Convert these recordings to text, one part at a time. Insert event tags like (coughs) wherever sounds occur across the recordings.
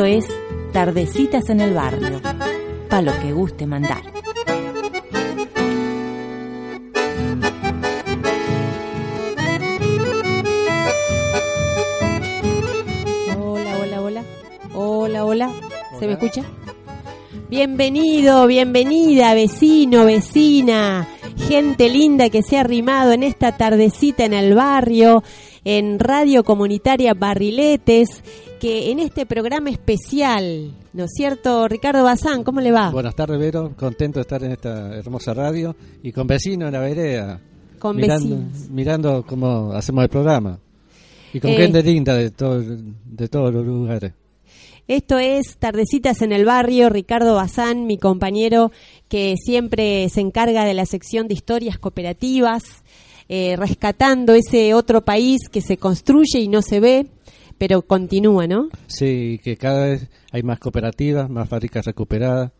Esto es Tardecitas en el Barrio, pa' lo que guste mandar. Hola, hola, hola. Hola, hola. ¿Se me escucha? Bienvenido, bienvenida, vecino, vecina, gente linda que se ha arrimado en esta tardecita en el barrio, en Radio Comunitaria Barriletes, que en este programa especial, ¿no es cierto? Ricardo Bazán, ¿cómo le va? Buenas tardes, Vero. Contento de estar en esta hermosa radio y con vecinos en la vereda. Con mirando, vecinos. mirando cómo hacemos el programa. Y con Eh. gente linda de, todo, de todos los lugares. Esto es Tardecitas en el Barrio, Ricardo Bazán, mi compañero que siempre se encarga de la sección de historias cooperativas, eh, rescatando ese otro país que se construye y no se ve, pero continúa, ¿no? Sí, que cada vez hay más cooperativas, más fábricas recuperadas.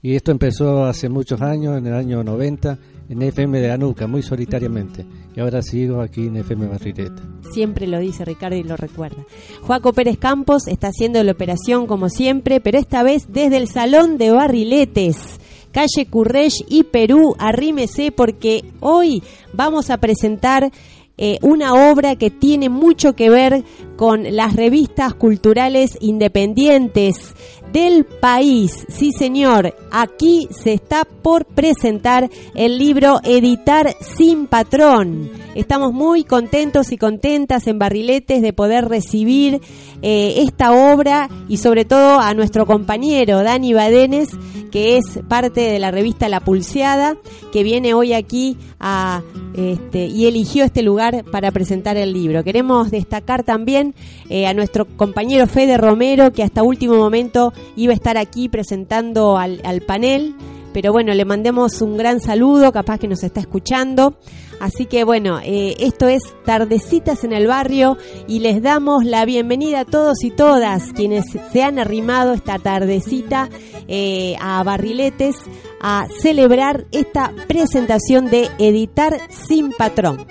Y esto empezó hace muchos años, en el año 90, en FM de Anuca, muy solitariamente. Y ahora sigo aquí en FM Barrileta. Siempre lo dice Ricardo y lo recuerda. Joaco Pérez Campos está haciendo la operación como siempre, pero esta vez desde el Salón de Barriletes, calle Currech y Perú. Arrímese porque hoy vamos a presentar eh, una obra que tiene mucho que ver con las revistas culturales independientes del país. Sí, señor, aquí se está por presentar el libro Editar sin patrón. Estamos muy contentos y contentas en Barriletes de poder recibir eh, esta obra y sobre todo a nuestro compañero Dani Badenes, que es parte de la revista La Pulseada, que viene hoy aquí a, este, y eligió este lugar para presentar el libro. Queremos destacar también eh, a nuestro compañero Fede Romero, que hasta último momento iba a estar aquí presentando al, panel. Pero bueno, le mandemos un gran saludo, capaz que nos está escuchando. Así que bueno, eh, esto es Tardecitas en el Barrio y les damos la bienvenida a todos y todas quienes se han arrimado esta tardecita eh, a Barriletes a celebrar esta presentación de Editar sin Patrón.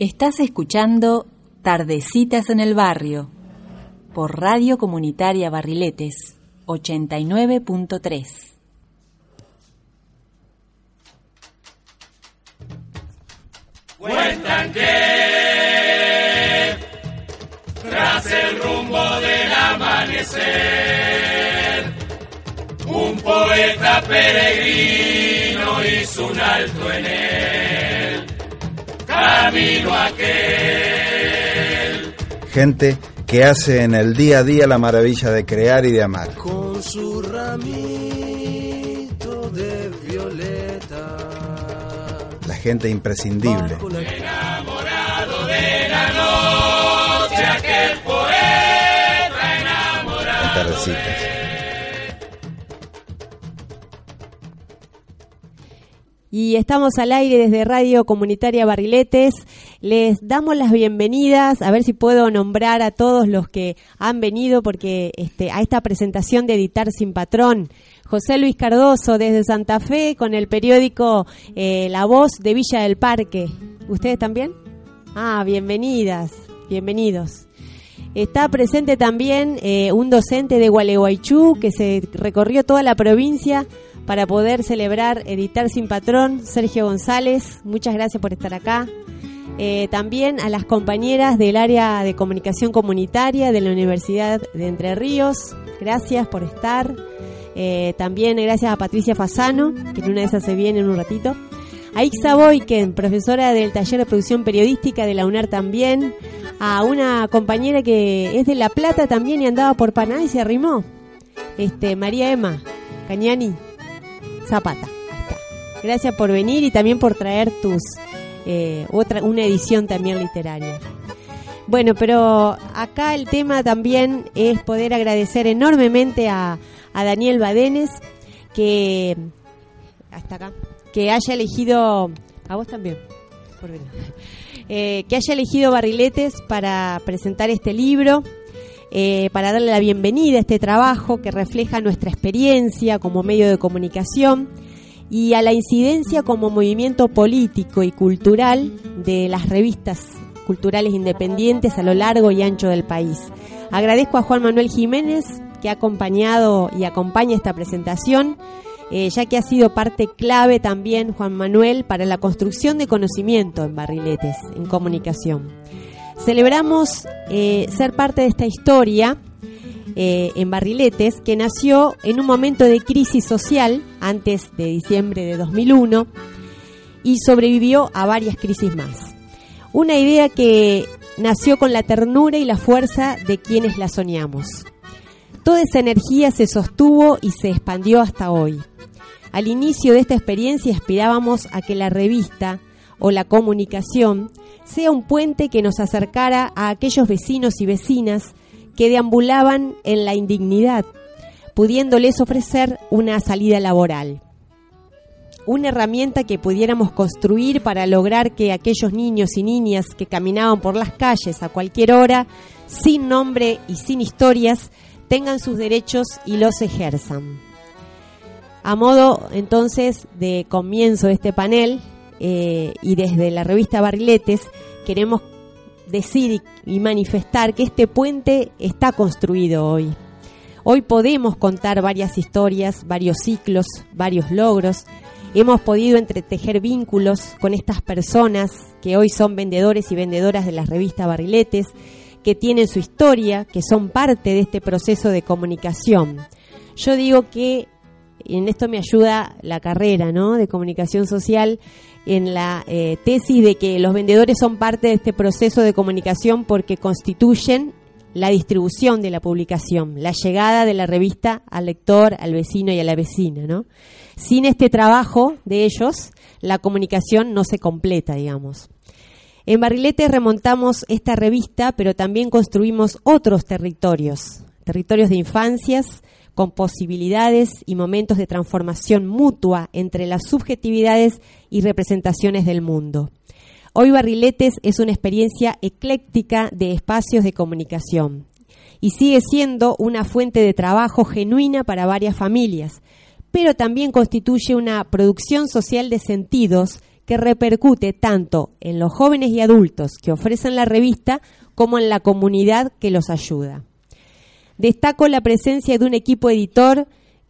Estás escuchando Tardecitas en el Barrio por Radio Comunitaria Barriletes 89.3. Cuentan que tras el rumbo del amanecer, un poeta peregrino hizo un alto en él, camino aquel. Gente que hace en el día a día la maravilla de crear y de amar. con su ramito de violeta. La gente imprescindible. Enamorado de la noche, aquel poeta enamorado. Y estamos al aire desde Radio Comunitaria Barriletes. Les damos las bienvenidas, a ver si puedo nombrar a todos los que han venido porque este, a esta presentación de Editar sin Patrón. José Luis Cardoso desde Santa Fe con el periódico eh, La Voz de Villa del Parque. ¿Ustedes también? Ah, bienvenidas, bienvenidos. Está presente también eh, un docente de Gualeguaychú que se recorrió toda la provincia para poder celebrar Editar sin Patrón, Sergio González. Muchas gracias por estar acá. Eh, también a las compañeras del área de comunicación comunitaria de la Universidad de Entre Ríos. Gracias por estar. Eh, también gracias a Patricia Fasano, que en una de esas se viene en un ratito. A Ixa Boyken, profesora del taller de producción periodística de la UNER también. A una compañera que es de La Plata también y andaba por Paná y se arrimó. Este, María Emma Cañani Zapata. Está. Gracias por venir y también por traer tus eh, otra una edición también literaria. Bueno, pero acá el tema también es poder agradecer enormemente a, a Daniel Badenes que hasta acá que haya elegido a vos también por. Eh, que haya elegido Barriletes para presentar este libro eh, para darle la bienvenida a este trabajo que refleja nuestra experiencia como medio de comunicación y a la incidencia como movimiento político y cultural de las revistas culturales independientes a lo largo y ancho del país. Agradezco a Juan Manuel Jiménez que ha acompañado y acompaña esta presentación, eh, ya que ha sido parte clave también Juan Manuel para la construcción de conocimiento en barriletes, en comunicación. Celebramos eh, ser parte de esta historia eh, en Barriletes, que nació en un momento de crisis social antes de diciembre de 2001 y sobrevivió a varias crisis más. Una idea que nació con la ternura y la fuerza de quienes la soñamos. Toda esa energía se sostuvo y se expandió hasta hoy. Al inicio de esta experiencia aspirábamos a que la revista o la comunicación sea un puente que nos acercara a aquellos vecinos y vecinas que deambulaban en la indignidad, pudiéndoles ofrecer una salida laboral. Una herramienta que pudiéramos construir para lograr que aquellos niños y niñas que caminaban por las calles a cualquier hora, sin nombre y sin historias, tengan sus derechos y los ejerzan. A modo entonces de comienzo de este panel, eh, y desde la revista Barriletes queremos decir y manifestar que este puente está construido hoy. Hoy podemos contar varias historias, varios ciclos, varios logros. Hemos podido entretejer vínculos con estas personas que hoy son vendedores y vendedoras de la revista Barriletes, que tienen su historia, que son parte de este proceso de comunicación. Yo digo que en esto me ayuda la carrera ¿no? de comunicación social en la eh, tesis de que los vendedores son parte de este proceso de comunicación porque constituyen la distribución de la publicación, la llegada de la revista al lector, al vecino y a la vecina, ¿no? Sin este trabajo de ellos, la comunicación no se completa, digamos. En Barrilete remontamos esta revista, pero también construimos otros territorios, territorios de infancias, con posibilidades y momentos de transformación mutua entre las subjetividades y representaciones del mundo. Hoy Barriletes es una experiencia ecléctica de espacios de comunicación y sigue siendo una fuente de trabajo genuina para varias familias, pero también constituye una producción social de sentidos que repercute tanto en los jóvenes y adultos que ofrecen la revista como en la comunidad que los ayuda. Destaco la presencia de un equipo editor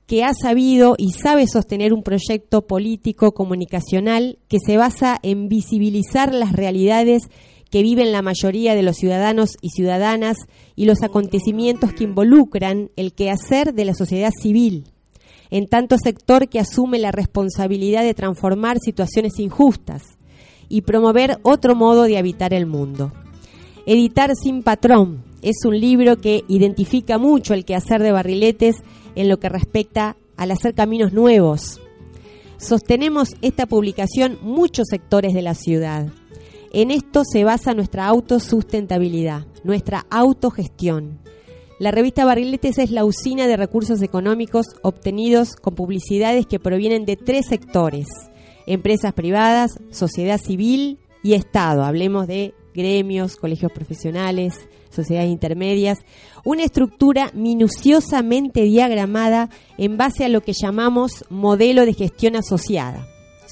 que ha sabido y sabe sostener un proyecto político comunicacional que se basa en visibilizar las realidades que viven la mayoría de los ciudadanos y ciudadanas y los acontecimientos que involucran el quehacer de la sociedad civil, en tanto sector que asume la responsabilidad de transformar situaciones injustas y promover otro modo de habitar el mundo. Editar sin patrón, es un libro que identifica mucho el quehacer de Barriletes en lo que respecta al hacer caminos nuevos. Sostenemos esta publicación muchos sectores de la ciudad. En esto se basa nuestra autosustentabilidad, nuestra autogestión. La revista Barriletes es la usina de recursos económicos obtenidos con publicidades que provienen de tres sectores, empresas privadas, sociedad civil y Estado. Hablemos de gremios, colegios profesionales, sociedades intermedias, una estructura minuciosamente diagramada en base a lo que llamamos modelo de gestión asociada.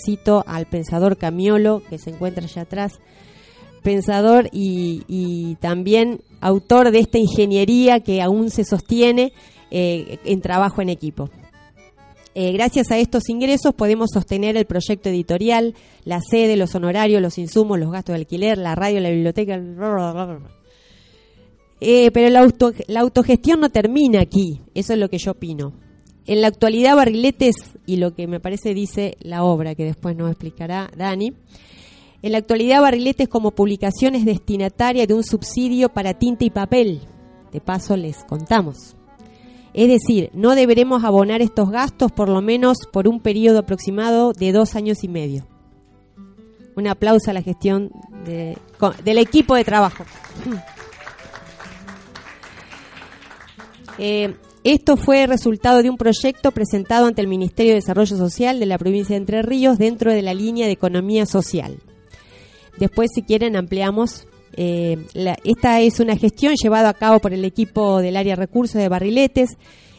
Cito al pensador Camiolo, que se encuentra allá atrás, pensador y, también autor de esta ingeniería que aún se sostiene eh, en trabajo en equipo. Eh, gracias a estos ingresos podemos sostener el proyecto editorial, la sede, los honorarios, los insumos, los gastos de alquiler, la radio, la biblioteca. Eh, pero la, la autogestión no termina aquí, eso es lo que yo opino. En la actualidad, Barriletes, y lo que me parece dice la obra, que después nos explicará Dani, en la actualidad Barriletes como publicación es destinataria de un subsidio para tinta y papel. De paso les contamos. Es decir, no deberemos abonar estos gastos por lo menos por un periodo aproximado de dos años y medio. Un aplauso a la gestión del equipo de trabajo. (clears throat) Eh, esto fue resultado de un proyecto presentado ante el Ministerio de Desarrollo Social de la provincia de Entre Ríos dentro de la línea de economía social. Después, si quieren, ampliamos Eh, esta es una gestión llevada a cabo por el equipo del área recursos de Barriletes.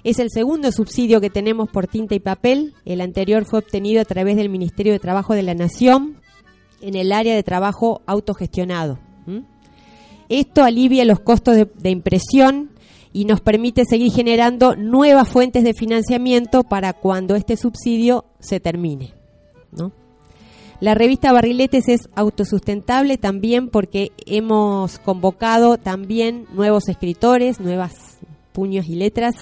Es el segundo subsidio que tenemos por tinta y papel. El anterior fue obtenido a través del Ministerio de Trabajo de la Nación en el área de trabajo autogestionado. Esto alivia los costos de impresión y nos permite seguir generando nuevas fuentes de financiamiento para cuando este subsidio se termine. La revista Barriletes es autosustentable también porque hemos convocado también nuevos escritores, nuevas puños y letras,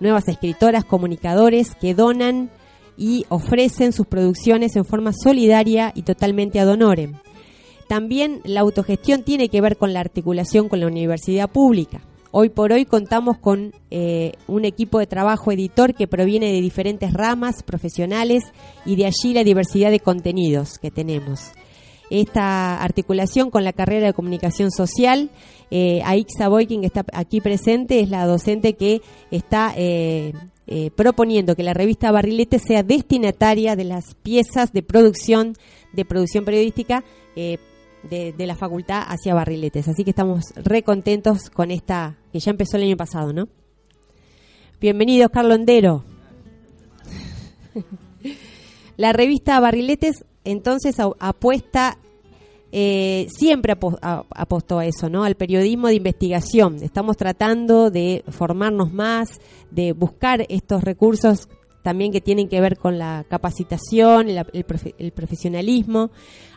nuevas escritoras, comunicadores que donan y ofrecen sus producciones en forma solidaria y totalmente ad honorem. También la autogestión tiene que ver con la articulación con la universidad pública. Hoy por hoy contamos con eh, un equipo de trabajo editor que proviene de diferentes ramas profesionales y de allí la diversidad de contenidos que tenemos. Esta articulación con la carrera de comunicación social, eh, Aixa Boykin, que está aquí presente, es la docente que está eh, eh, proponiendo que la revista Barrilete sea destinataria de las piezas de producción, de producción periodística de, de la facultad hacia Barriletes. Así que estamos re contentos con esta, que ya empezó el año pasado, ¿no? Bienvenidos, Carlos Ondero. (laughs) La revista Barriletes entonces apuesta, eh, siempre apostó a eso, ¿no? Al periodismo de investigación. Estamos tratando de formarnos más, de buscar estos recursos también que tienen que ver con la capacitación, el profe- el profesionalismo,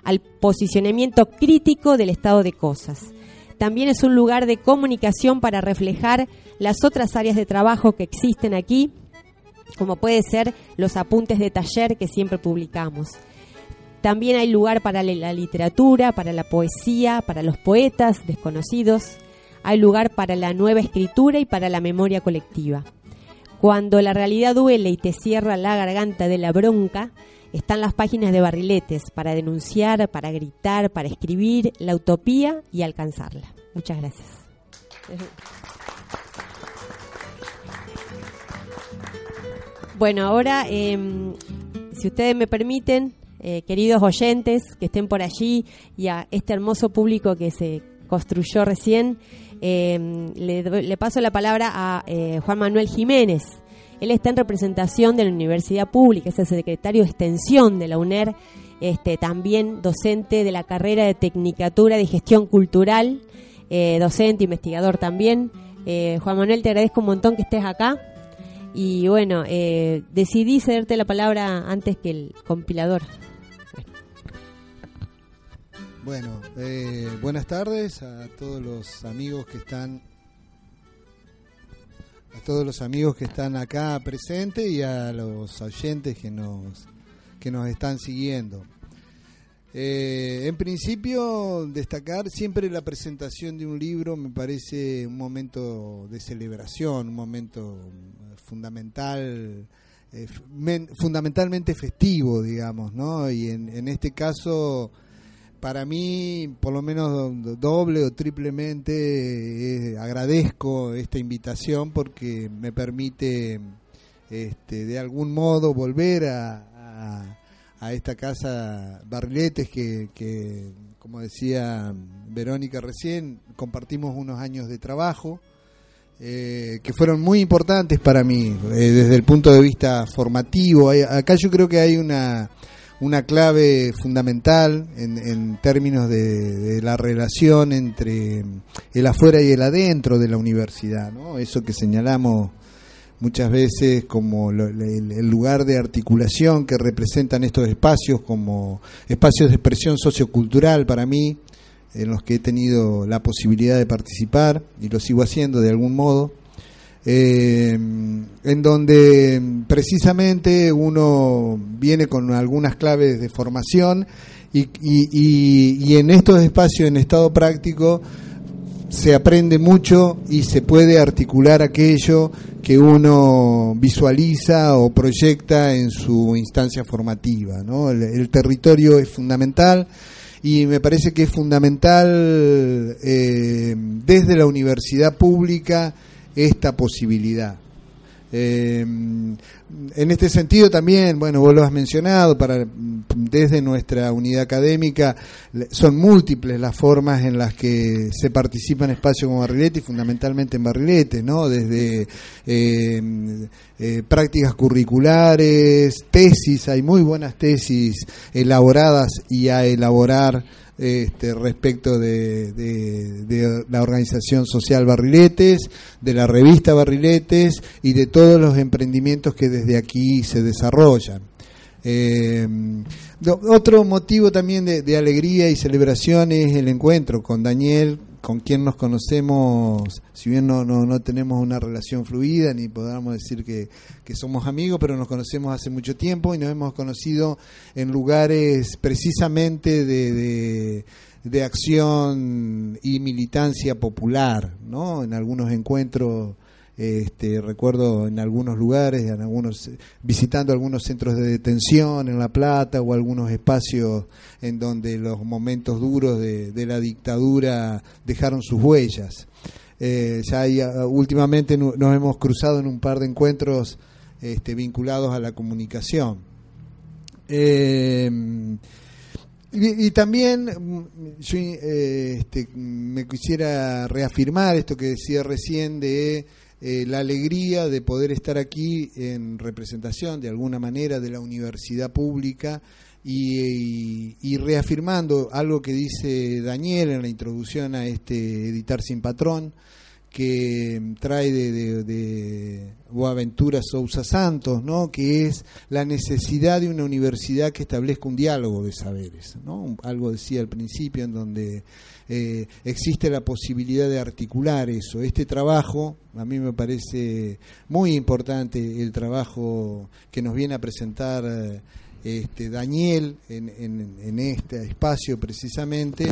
al posicionamiento crítico del estado de cosas. También es un lugar de comunicación para reflejar las otras áreas de trabajo que existen aquí, como puede ser los apuntes de taller que siempre publicamos. También hay lugar para la literatura, para la poesía, para los poetas desconocidos. Hay lugar para la nueva escritura y para la memoria colectiva. Cuando la realidad duele y te cierra la garganta de la bronca, están las páginas de barriletes para denunciar, para gritar, para escribir la utopía y alcanzarla. Muchas gracias. Bueno, ahora, eh, si ustedes me permiten, eh, queridos oyentes que estén por allí y a este hermoso público que se construyó recién, eh, le, le paso la palabra a eh, Juan Manuel Jiménez. Él está en representación de la Universidad Pública, es el secretario de Extensión de la UNER, este, también docente de la carrera de Tecnicatura de Gestión Cultural, eh, docente, investigador también. Eh, Juan Manuel, te agradezco un montón que estés acá. Y bueno, eh, decidí cederte la palabra antes que el compilador. Bueno, eh, buenas tardes a todos los amigos que están a todos los amigos que están acá presentes y a los oyentes que nos que nos están siguiendo. Eh, en principio, destacar siempre la presentación de un libro me parece un momento de celebración, un momento eh, fundamental, eh, men- fundamentalmente festivo, digamos, ¿no? Y en, en este caso, para mí, por lo menos do- doble o triplemente, eh, agradezco esta invitación porque me permite, este, de algún modo, volver a, a- esta casa Barriletes que, que, como decía Verónica recién, compartimos unos años de trabajo. eh, que fueron muy importantes para mí eh, desde el punto de vista formativo. Acá yo creo que hay una, una clave fundamental en, en términos de, la relación entre el afuera y el adentro de la universidad, ¿no? Eso que señalamos muchas veces como lo- el, el lugar de articulación que representan estos espacios como espacios de expresión sociocultural para mí, en los que he tenido la posibilidad de participar y lo sigo haciendo de algún modo eh, en donde precisamente uno viene con algunas claves de formación y- y en estos espacios en estado práctico se aprende mucho y se puede articular aquello que uno visualiza o proyecta en su instancia formativa. ¿no? El, el territorio es fundamental y me parece que es fundamental eh, desde la universidad pública esta posibilidad. Eh, en este sentido también, bueno, vos lo has mencionado, para desde nuestra unidad académica son múltiples las formas en las que se participa en espacios como Barrilete y fundamentalmente en Barrilete, ¿no? Desde eh, eh, prácticas curriculares, tesis, hay muy buenas tesis elaboradas y a elaborar este, respecto de, la organización social Barriletes, de la revista Barriletes y de todos los emprendimientos que desde aquí se desarrollan. Eh, otro motivo también de, de alegría y celebración es el encuentro con Daniel, con quien nos conocemos, si bien no, no, no tenemos una relación fluida, ni podamos decir que, que somos amigos, pero nos conocemos hace mucho tiempo y nos hemos conocido en lugares precisamente de, de, de acción y militancia popular, ¿no? En algunos encuentros este, recuerdo en algunos lugares, en algunos visitando algunos centros de detención en La Plata o algunos espacios en donde los momentos duros de, la dictadura dejaron sus huellas. Eh, ya hay, ah, últimamente nos hemos cruzado en un par de encuentros este, vinculados a la comunicación. Eh, y, y también mm, yo eh, este, me quisiera reafirmar esto que decía recién de eh, la alegría de poder estar aquí en representación de alguna manera de la universidad pública y, y- y reafirmando algo que dice Daniel en la introducción a este Editar sin Patrón, que trae de, de, de Boaventura Sousa Santos, ¿no? que es la necesidad de una universidad que establezca un diálogo de saberes. ¿no? Algo decía al principio en donde eh, existe la posibilidad de articular eso. Este trabajo, a mí me parece muy importante el trabajo que nos viene a presentar eh, este, Daniel en, en este espacio precisamente,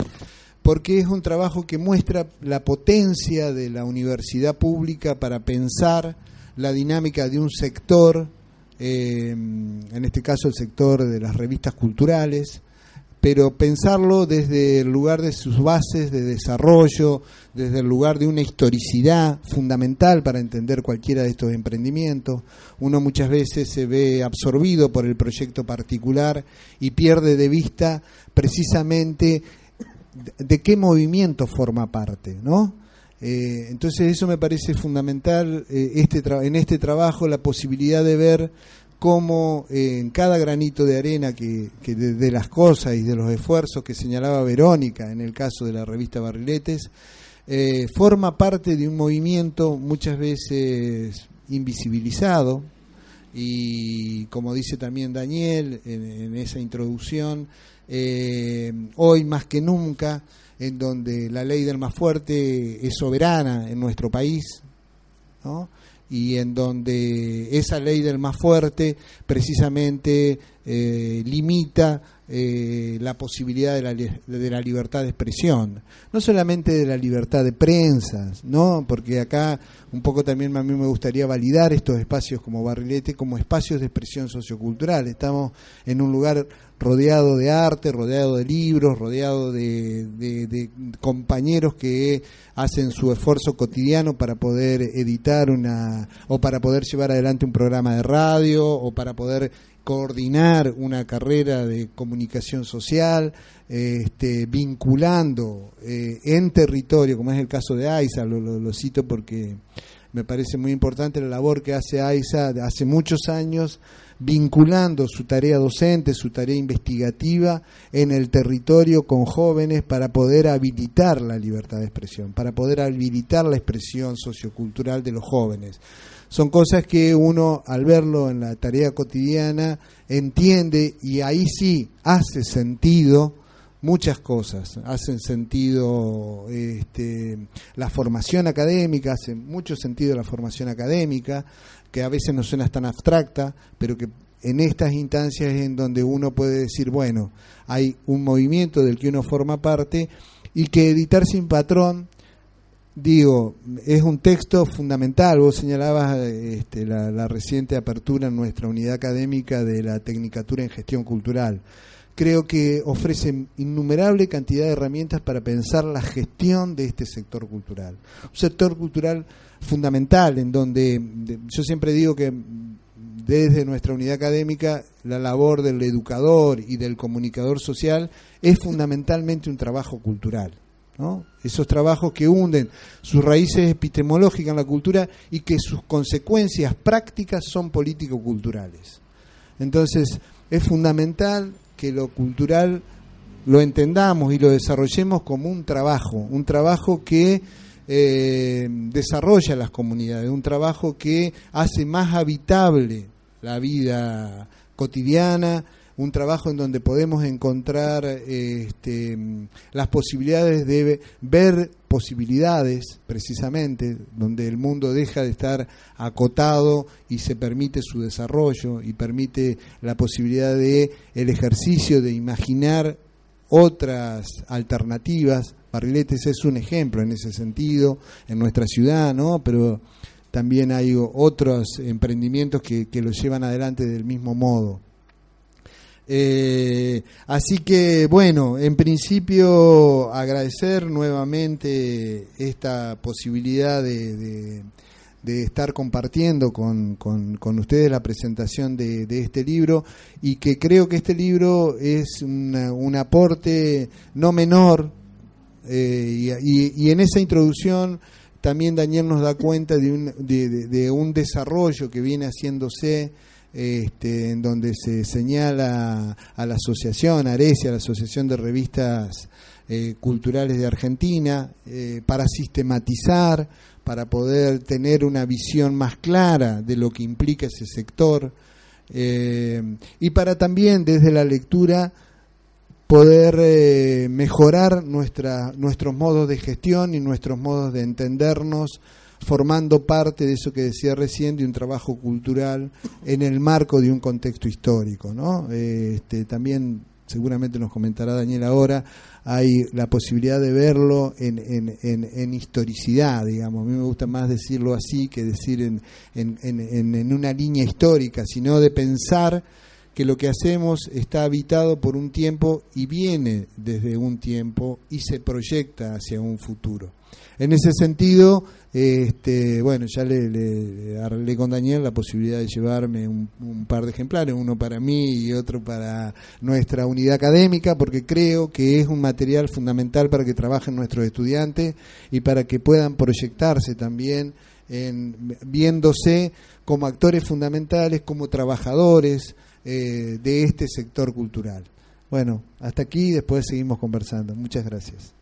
porque es un trabajo que muestra la potencia de la universidad pública para pensar la dinámica de un sector, eh, en este caso el sector de las revistas culturales, pero pensarlo desde el lugar de sus bases de desarrollo, desde el lugar de una historicidad fundamental para entender cualquiera de estos emprendimientos. Uno muchas veces se ve absorbido por el proyecto particular y pierde de vista precisamente de- qué movimiento forma parte, ¿no? Eh, entonces eso me parece fundamental eh, este en este trabajo la posibilidad de ver cómo eh, en cada granito de arena que, de, las cosas y de los esfuerzos que señalaba Verónica en el caso de la revista Barriletes forma parte de un movimiento muchas veces invisibilizado y como dice también Daniel en esa introducción, eh, hoy más que nunca, en donde la ley del más fuerte es soberana en nuestro país, y en donde esa ley del más fuerte precisamente eh, limita eh, la posibilidad de la, de la libertad de expresión, no solamente de la libertad de prensa, ¿no? porque acá un poco también a mí me gustaría validar estos espacios como Barrilete como espacios de expresión sociocultural. Estamos en un lugar rodeado de arte, rodeado de libros, rodeado de, de- de compañeros que hacen su esfuerzo cotidiano para poder editar una o para poder llevar adelante un programa de radio o para poder coordinar una carrera de comunicación social, este, vinculando eh, en territorio, como es el caso de AISA, lo, cito porque me parece muy importante la labor que hace AISA hace muchos años, vinculando su tarea docente, su tarea investigativa en el territorio con jóvenes para poder habilitar la libertad de expresión, para poder habilitar la expresión sociocultural de los jóvenes son cosas que uno al verlo en la tarea cotidiana entiende y ahí sí hace sentido muchas cosas. Hacen sentido este, la formación académica, hace mucho sentido la formación académica, que a veces no suena tan abstracta, pero que en estas instancias en donde uno puede decir, bueno, hay un movimiento del que uno forma parte y que editar sin patrón digo, es un texto fundamental. Vos señalabas este, la, reciente apertura en nuestra unidad académica de la Tecnicatura en Gestión Cultural. creo que ofrece innumerable cantidad de herramientas para pensar la gestión de este sector cultural. Un sector cultural fundamental en donde de- yo siempre digo que desde nuestra unidad académica la labor del educador y del comunicador social es fundamentalmente un trabajo cultural. Esos trabajos que hunden sus raíces epistemológicas en la cultura y que sus consecuencias prácticas son político-culturales. Entonces, es fundamental que lo cultural lo entendamos y lo desarrollemos como un trabajo, un trabajo que eh, desarrolla las comunidades, un trabajo que hace más habitable la vida cotidiana, un trabajo en donde podemos encontrar este, las posibilidades de ver posibilidades, precisamente, donde el mundo deja de estar acotado y se permite su desarrollo y permite la posibilidad de el ejercicio de imaginar otras alternativas. Barriletes es un ejemplo en ese sentido, en nuestra ciudad, ¿no? Pero también hay otros emprendimientos que, que lo llevan adelante del mismo modo. Eh, así que, bueno, en principio agradecer nuevamente esta posibilidad de, de- estar compartiendo con, con- con ustedes la presentación de, de este libro y que creo que este libro es un aporte no menor eh, y, y- en esa introducción también Daniel nos da cuenta de un, de un desarrollo que viene haciéndose este, en donde se señala a la asociación, Arecia, la Asociación de Revistas eh, Culturales de Argentina, eh, para sistematizar, para poder tener una visión más clara de lo que implica ese sector, eh, y para también desde la lectura poder mejorar nuestra, nuestros modos de gestión y nuestros modos de entendernos, formando parte de eso que decía recién, de un trabajo cultural en el marco de un contexto histórico. ¿no? Eh, este, también, seguramente nos comentará Daniel ahora, hay la posibilidad de verlo en, en, en, en historicidad, digamos. A mí me gusta más decirlo así que decir en, en, en, en una línea histórica, sino de pensar que lo que hacemos está habitado por un tiempo y viene desde un tiempo y se proyecta hacia un futuro. En ese sentido, este, bueno, ya le, le arreglé con Daniel la posibilidad de llevarme un, par de ejemplares, uno para mí y otro para nuestra unidad académica, porque creo que es un material fundamental para que trabajen nuestros estudiantes y para que puedan proyectarse también en, viéndose como actores fundamentales, como trabajadores eh, de este sector cultural. Bueno, hasta aquí, después seguimos conversando. Muchas gracias.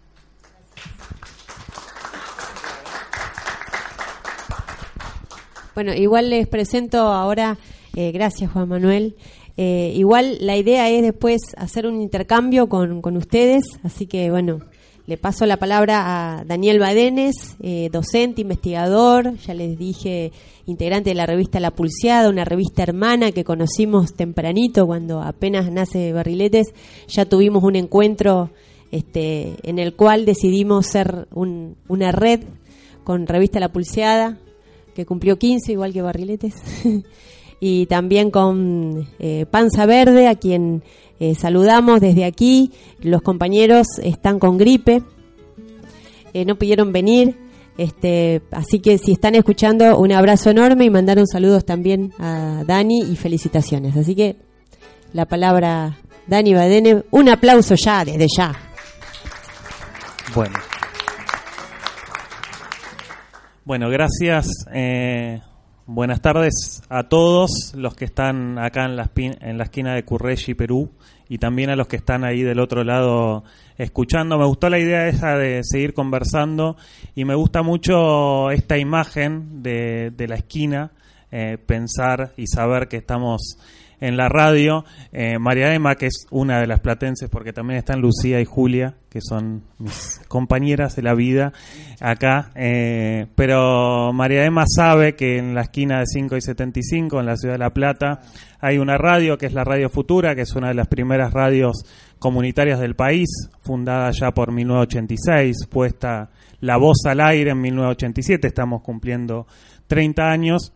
Bueno, igual les presento ahora, eh, gracias Juan Manuel. Eh, igual la idea es después hacer un intercambio con, con ustedes, así que bueno, le paso la palabra a Daniel Badenes, eh, docente, investigador, ya les dije, integrante de la revista La Pulseada, una revista hermana que conocimos tempranito cuando apenas nace Barriletes, ya tuvimos un encuentro este, en el cual decidimos ser un- una red con revista La Pulseada, que cumplió 15, igual que Barriletes, (laughs) y también con eh, Panza Verde, a quien eh, saludamos desde aquí. Los compañeros están con gripe, eh, no pudieron venir, este, así que si están escuchando, un abrazo enorme y mandaron saludos también a Dani y felicitaciones. Así que la palabra Dani Badene, un aplauso ya, desde ya. Bueno. Bueno, gracias. eh, buenas tardes a todos los que están acá en la, en la esquina de Curreshi, Perú, y también a los que están ahí del otro lado escuchando. Me gustó la idea esa de seguir conversando y me gusta mucho esta imagen de, de la esquina, eh, pensar y saber que estamos en la radio. Eh, María Emma, que es una de las platenses, porque también están Lucía y Julia, que son mis compañeras de la vida acá. Eh, pero María Emma sabe que en la esquina de 5 y 75, en la ciudad de La Plata, hay una radio que es la Radio Futura, que es una de las primeras radios comunitarias del país, fundada ya por 1986, puesta la voz al aire en 1987, estamos cumpliendo 30 años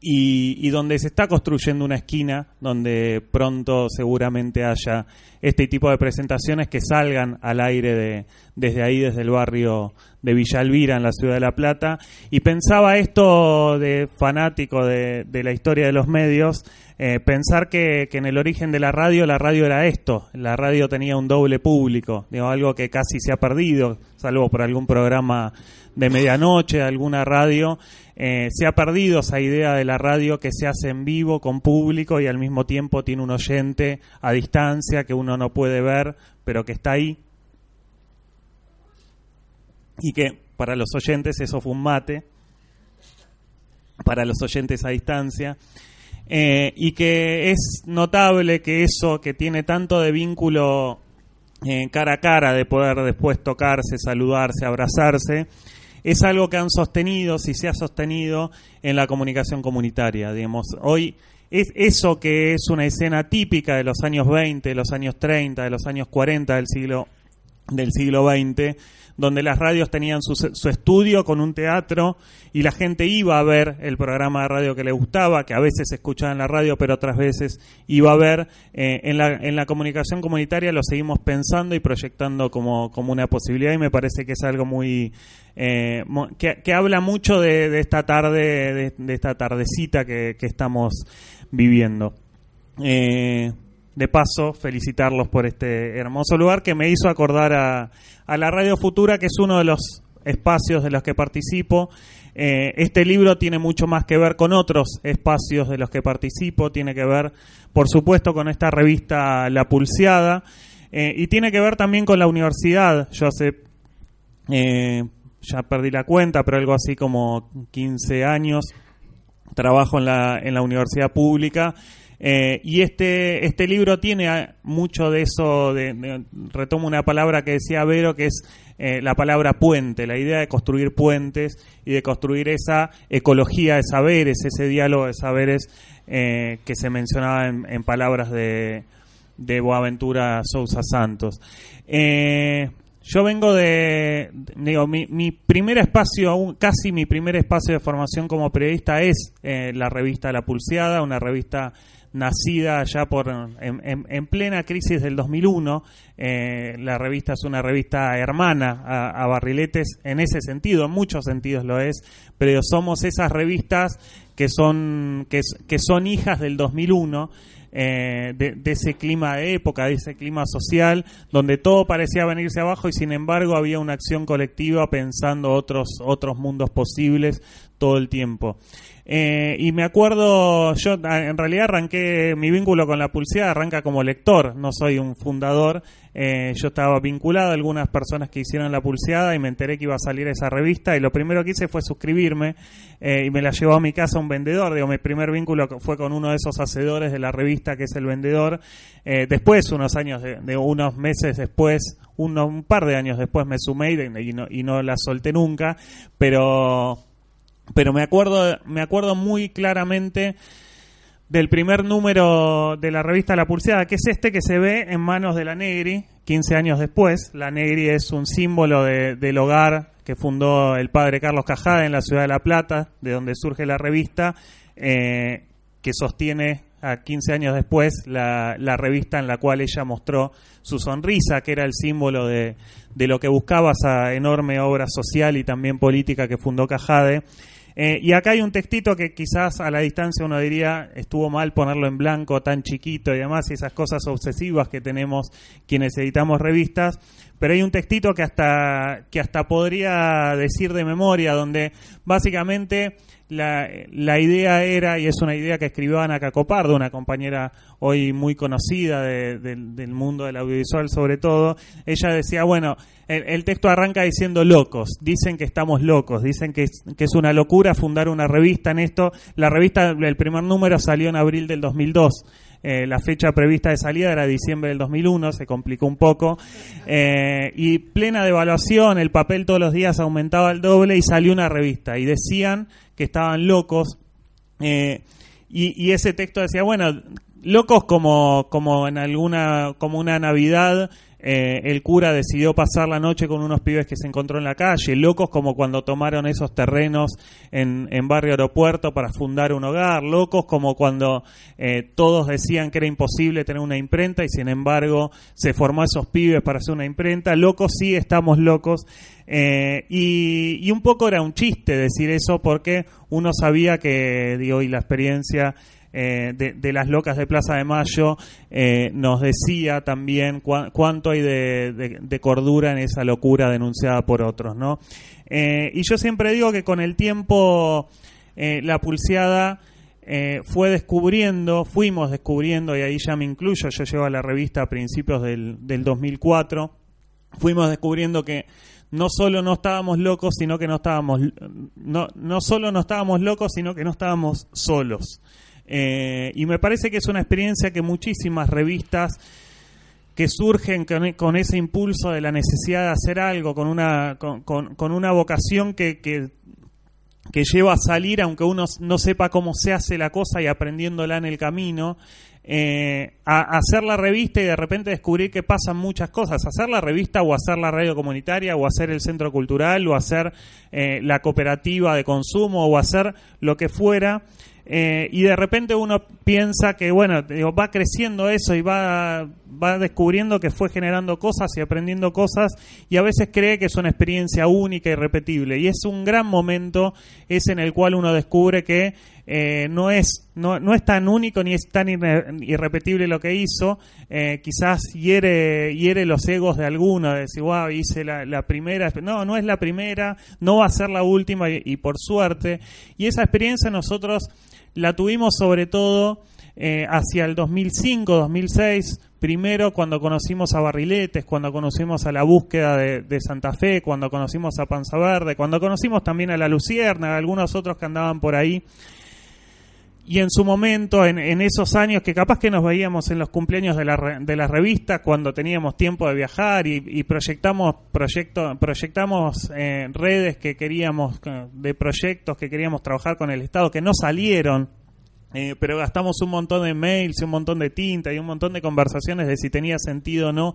y, y donde se está construyendo una esquina donde pronto seguramente haya este tipo de presentaciones que salgan al aire de, desde ahí, desde el barrio de Villa Elvira, en la ciudad de La Plata. Y pensaba esto de fanático de, de la historia de los medios, eh, pensar que, en el origen de la radio, la radio era esto, la radio tenía un doble público, digo, algo que casi se ha perdido, salvo por algún programa de medianoche, alguna radio, eh, se ha perdido esa idea de la radio que se hace en vivo con público y al mismo tiempo tiene un oyente a distancia que uno no puede ver, pero que está ahí. Y que para los oyentes eso fue un mate, para los oyentes a distancia. Eh, y que es notable que eso que tiene tanto de vínculo eh, cara a cara, de poder después tocarse, saludarse, abrazarse, es algo que han sostenido, si se ha sostenido en la comunicación comunitaria. Digamos, hoy es eso que es una escena típica de los años 20, de los años 30, de los años 40 del siglo del siglo XX, donde las radios tenían su, estudio con un teatro y la gente iba a ver el programa de radio que le gustaba, que a veces escuchaba en la radio, pero otras veces iba a ver. Eh, en, la, en la comunicación comunitaria lo seguimos pensando y proyectando como, como una posibilidad y me parece que es algo muy... Eh, que, que, habla mucho de, esta tarde, de, de, esta tardecita que, que estamos viviendo. Eh, de paso, felicitarlos por este hermoso lugar que me hizo acordar a, a, la Radio Futura, que es uno de los espacios de los que participo. Eh, este libro tiene mucho más que ver con otros espacios de los que participo, tiene que ver, por supuesto, con esta revista La Pulseada, eh, y tiene que ver también con la universidad. Yo hace, eh, ya perdí la cuenta, pero algo así como 15 años, trabajo en la, en la universidad pública eh, y este, este libro tiene mucho de eso, de, retomo una palabra que decía Vero, que es eh, la palabra puente, la idea de construir puentes y de construir esa ecología de saberes, ese diálogo de saberes eh, que se mencionaba en, en palabras de, de, Boaventura Sousa Santos. Yo vengo de, digo, mi, mi, primer espacio, casi mi primer espacio de formación como periodista es la revista La Pulseada, una revista nacida ya por en, en, en, plena crisis del 2001. Eh, la revista es una revista hermana a, Barriletes en ese sentido, en muchos sentidos lo es, pero somos esas revistas que son, que, que son hijas del 2001. Eh, de, de, ese clima de época, de ese clima social, donde todo parecía venirse abajo y sin embargo había una acción colectiva pensando otros, otros mundos posibles todo el tiempo. Eh, y me acuerdo, yo en realidad arranqué mi vínculo con la pulseada, arranca como lector, no soy un fundador. Eh, yo estaba vinculado a algunas personas que hicieron la pulseada y me enteré que iba a salir esa revista. Y lo primero que hice fue suscribirme eh, y me la llevó a mi casa un vendedor. Digo, mi primer vínculo fue con uno de esos hacedores de la revista que es el vendedor. Después, unos años, de, unos meses después, un par de años después me sumé y, no, y no la solté nunca. Pero pero me acuerdo, me acuerdo muy claramente del primer número de la revista La Pulseada, que es este que se ve en manos de la Negri, 15 años después. La Negri es un símbolo de, del hogar que fundó el padre Carlos Cajada en la ciudad de La Plata, de donde surge la revista, eh, que sostiene a 15 años después la, la, revista en la cual ella mostró su sonrisa, que era el símbolo de, de lo que buscaba esa enorme obra social y también política que fundó Cajade. Eh, y acá hay un textito que quizás a la distancia uno diría estuvo mal ponerlo en blanco tan chiquito y demás, y esas cosas obsesivas que tenemos quienes editamos revistas, pero hay un textito que hasta, que hasta podría decir de memoria, donde básicamente la, la, idea era, y es una idea que escribió Ana Cacopardo, una compañera hoy muy conocida de, de, del mundo del audiovisual sobre todo, ella decía, bueno, el, el, texto arranca diciendo locos, dicen que estamos locos, dicen que es, que es una locura fundar una revista en esto, la revista, el primer número salió en abril del 2002, eh, la fecha prevista de salida era diciembre del 2001, se complicó un poco. Eh, y plena devaluación, el papel todos los días aumentaba el doble y salió una revista. Y decían que estaban locos. Eh, y, y, ese texto decía, bueno, locos como, como en alguna, como una Navidad eh, el cura decidió pasar la noche con unos pibes que se encontró en la calle, locos como cuando tomaron esos terrenos en, en Barrio Aeropuerto para fundar un hogar, locos como cuando eh, todos decían que era imposible tener una imprenta y sin embargo se formó a esos pibes para hacer una imprenta, locos sí estamos locos. Eh, y, y un poco era un chiste decir eso porque uno sabía que, digo, y la experiencia eh, de, las locas de Plaza de Mayo eh, nos decía también cuánto hay de, cordura en esa locura denunciada por otros, ¿no? Eh, y yo siempre digo que con el tiempo la pulseada fue descubriendo, fuimos descubriendo, y ahí ya me incluyo, yo llevo a la revista a principios del, del 2004, fuimos descubriendo que no solo no estábamos locos, sino que no estábamos, no, no solo no estábamos locos, sino que no estábamos solos. Eh, y me parece que es una experiencia que muchísimas revistas que surgen con, ese impulso de la necesidad de hacer algo, con una, con, con- una vocación que, que, lleva a salir, aunque uno no sepa cómo se hace la cosa y aprendiéndola en el camino, eh, a, a hacer la revista y de repente descubrir que pasan muchas cosas. Hacer la revista o hacer la radio comunitaria o hacer el centro cultural o hacer eh, la cooperativa de consumo o hacer lo que fuera. Eh, y de repente uno piensa que, bueno, va creciendo eso y va, va descubriendo que fue generando cosas y aprendiendo cosas y a veces cree que es una experiencia única y repetible. Y es un gran momento ese en el cual uno descubre que eh, no, es, no, no es tan único ni es tan irre- irrepetible lo que hizo. Eh, quizás hiere, hiere los egos de alguno, de decir, wow, hice la, la primera. No, no es la primera, no va a ser la última y, y por suerte. Y esa experiencia nosotros la tuvimos sobre todo eh, hacia el 2005, 2006, primero cuando conocimos a Barriletes, cuando conocimos a la búsqueda de, de Santa Fe, cuando conocimos a Panza Verde, cuando conocimos también a la Lucierna, a algunos otros que andaban por ahí. Y en su momento, en, en esos años que capaz que nos veíamos en los cumpleaños de la, de la revista, cuando teníamos tiempo de viajar y, y proyectamos, proyecto, proyectamos eh, redes que queríamos, eh, de proyectos que queríamos trabajar con el Estado, que no salieron, eh, pero gastamos un montón de mails y un montón de tinta y un montón de conversaciones de si tenía sentido o no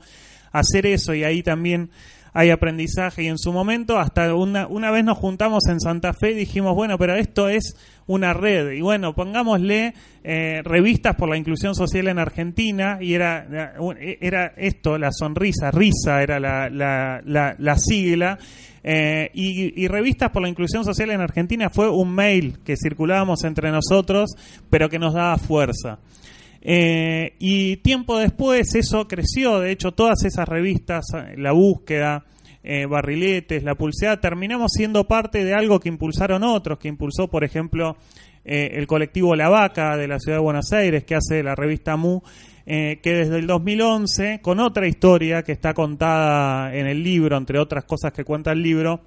hacer eso. Y ahí también hay aprendizaje y en su momento hasta una, una vez nos juntamos en Santa Fe y dijimos, bueno, pero esto es una red y bueno, pongámosle eh, revistas por la inclusión social en Argentina y era, era esto, la sonrisa, risa era la, la, la, la sigla. Eh, y, y, revistas por la inclusión social en Argentina fue un mail que circulábamos entre nosotros, pero que nos daba fuerza. Eh, y tiempo después eso creció, de hecho todas esas revistas, La Búsqueda, eh, Barriletes, La Pulseada, terminamos siendo parte de algo que impulsaron otros, que impulsó por ejemplo eh, el colectivo La Vaca de la ciudad de Buenos Aires, que hace la revista Mu, eh, que desde el 2011, con otra historia que está contada en el libro, entre otras cosas que cuenta el libro,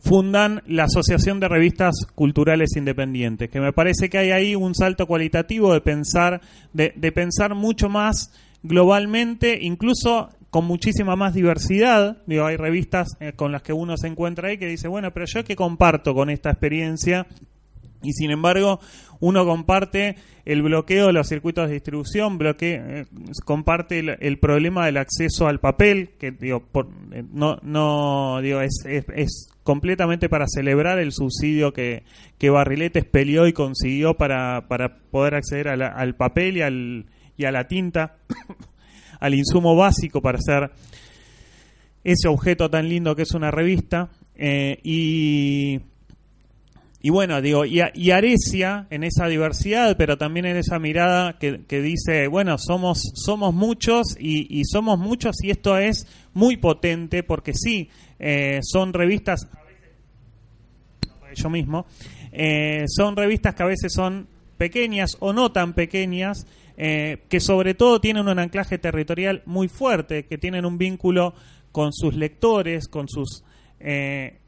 fundan la Asociación de Revistas Culturales Independientes, que me parece que hay ahí un salto cualitativo de pensar, de, pensar mucho más globalmente, incluso con muchísima más diversidad. Digo, hay revistas eh, con las que uno se encuentra ahí que dice, bueno, pero yo que comparto con esta experiencia y sin embargo uno comparte el bloqueo de los circuitos de distribución, eh, comparte el, problema del acceso al papel, que digo, por, eh, no, no digo, es, completamente para celebrar el subsidio que, que Barriletes peleó y consiguió para, para poder acceder al papel y, al, y a la tinta, (coughs) al insumo básico para hacer ese objeto tan lindo que es una revista. Eh, y y bueno, digo, y, y, Arecia en esa diversidad, pero también en esa mirada que, que dice, bueno, somos, somos muchos y, y, somos muchos y esto es muy potente porque sí, eh, son revistas, yo mismo, eh, son revistas que a veces son pequeñas o no tan pequeñas, eh, que sobre todo tienen un anclaje territorial muy fuerte, que tienen un vínculo con sus lectores, con sus eh,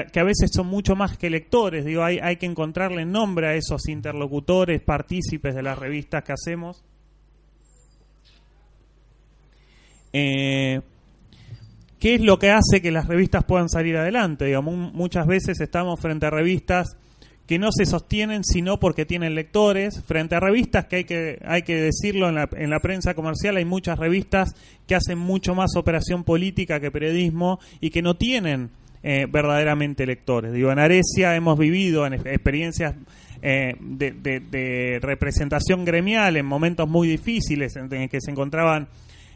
que, a veces son mucho más que lectores, digo, hay, hay que encontrarle nombre a esos interlocutores, partícipes de las revistas que hacemos. Eh, ¿Qué es lo que hace que las revistas puedan salir adelante? Digamos, muchas veces estamos frente a revistas que no se sostienen sino porque tienen lectores, frente a revistas que hay que, hay que decirlo en la, en la prensa comercial, hay muchas revistas que hacen mucho más operación política que periodismo y que no tienen eh, verdaderamente lectores. Digo, en Arecia hemos vivido en experiencias eh, de, representación gremial en momentos muy difíciles en, que se encontraban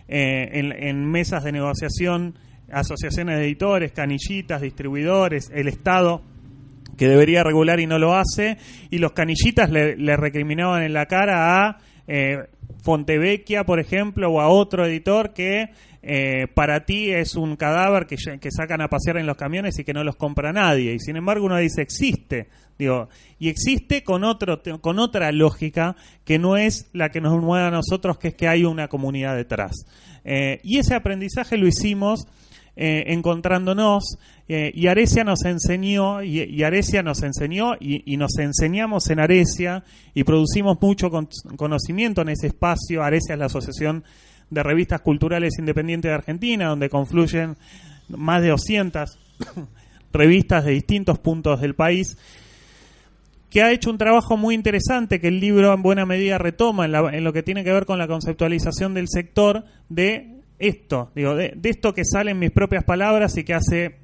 eh, en, mesas de negociación asociaciones de editores, canillitas, distribuidores, el Estado que debería regular y no lo hace, y los canillitas le, le recriminaban en la cara a eh, Fontevecchia, por ejemplo, o a otro editor que eh, para ti es un cadáver que, sacan a pasear en los camiones y que no los compra nadie. Y sin embargo uno dice, existe. Digo, y existe con, otro, con otra lógica que no es la que nos mueve a nosotros, que es que hay una comunidad detrás. Eh, y ese aprendizaje lo hicimos eh, encontrándonos y Arecia nos enseñó y, y nos enseñó y, nos enseñamos en Arecia y producimos mucho con- conocimiento en ese espacio. Arecia es la asociación de revistas culturales independientes de Argentina, donde confluyen más de 200 (coughs) revistas de distintos puntos del país que ha hecho un trabajo muy interesante que el libro en buena medida retoma en, lo que tiene que ver con la conceptualización del sector de esto, digo, de, de esto que sale en mis propias palabras y que hace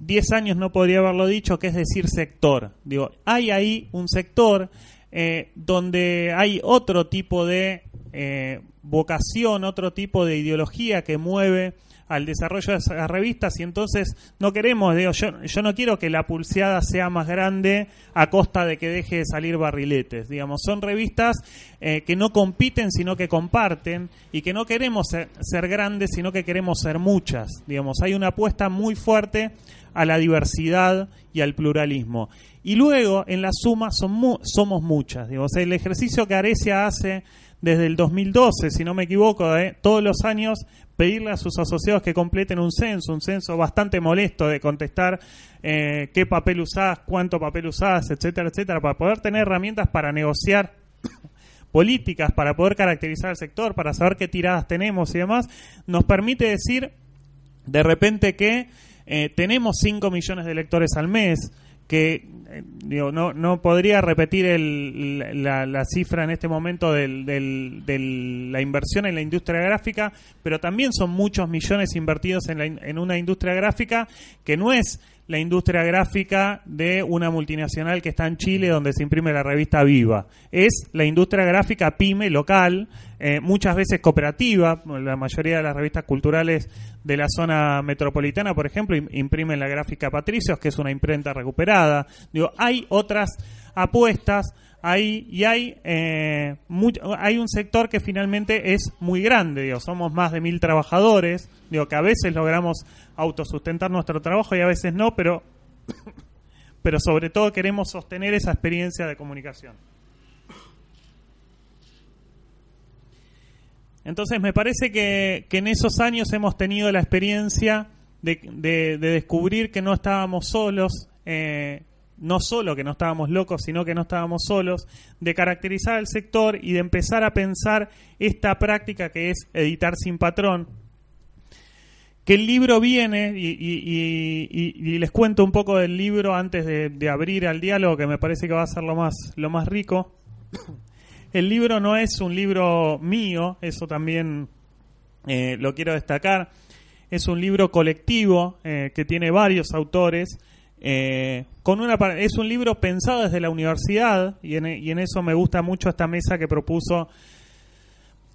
10 años no podría haberlo dicho, que es decir sector. Digo, hay ahí un sector eh, donde hay otro tipo de eh, vocación, otro tipo de ideología que mueve al desarrollo de esas revistas y entonces no queremos, digo, yo, yo no quiero que la pulseada sea más grande a costa de que deje de salir barriletes, digamos, son revistas eh, que no compiten sino que comparten y que no queremos ser, grandes sino que queremos ser muchas, digamos, hay una apuesta muy fuerte a la diversidad y al pluralismo. Y luego, en la suma, somos muchas. Sea, el ejercicio que Arecia hace desde el 2012, si no me equivoco, de todos los años pedirle a sus asociados que completen un censo, un censo bastante molesto de contestar eh, qué papel usás, cuánto papel usás, etcétera, etcétera, para poder tener herramientas para negociar (coughs) políticas, para poder caracterizar el sector, para saber qué tiradas tenemos y demás, nos permite decir de repente que eh, tenemos 5 millones de lectores al mes, que eh, digo, no, no podría repetir el- la, la cifra en este momento de la inversión en la industria gráfica, pero también son muchos millones invertidos en, la en una industria gráfica que no es la industria gráfica de una multinacional que está en Chile donde se imprime la revista Viva. Es la industria gráfica pyme local, eh, muchas veces cooperativa. La mayoría de las revistas culturales de la zona metropolitana, por ejemplo, im- imprimen la gráfica Patricios, que es una imprenta recuperada. Digo, hay otras apuestas hay y hay eh, much- hay un sector que finalmente es muy grande digo somos más de mil trabajadores digo que a veces logramos autosustentar nuestro trabajo y a veces no pero (coughs) pero sobre todo queremos sostener esa experiencia de comunicación. Entonces me parece que, que en esos años hemos tenido la experiencia de, de- de descubrir que no estábamos solos, eh, no solo que no estábamos locos, sino que no estábamos solos, de caracterizar el sector y de empezar a pensar esta práctica que es editar sin patrón, que el libro viene, y, les cuento un poco del libro antes de, de abrir al diálogo, que me parece que va a ser lo más, lo más rico. (coughs) El libro no es un libro mío, eso también eh, lo quiero destacar. Es un libro colectivo eh, que tiene varios autores. Eh, con una, es un libro pensado desde la universidad y en, y en eso me gusta mucho esta mesa que propuso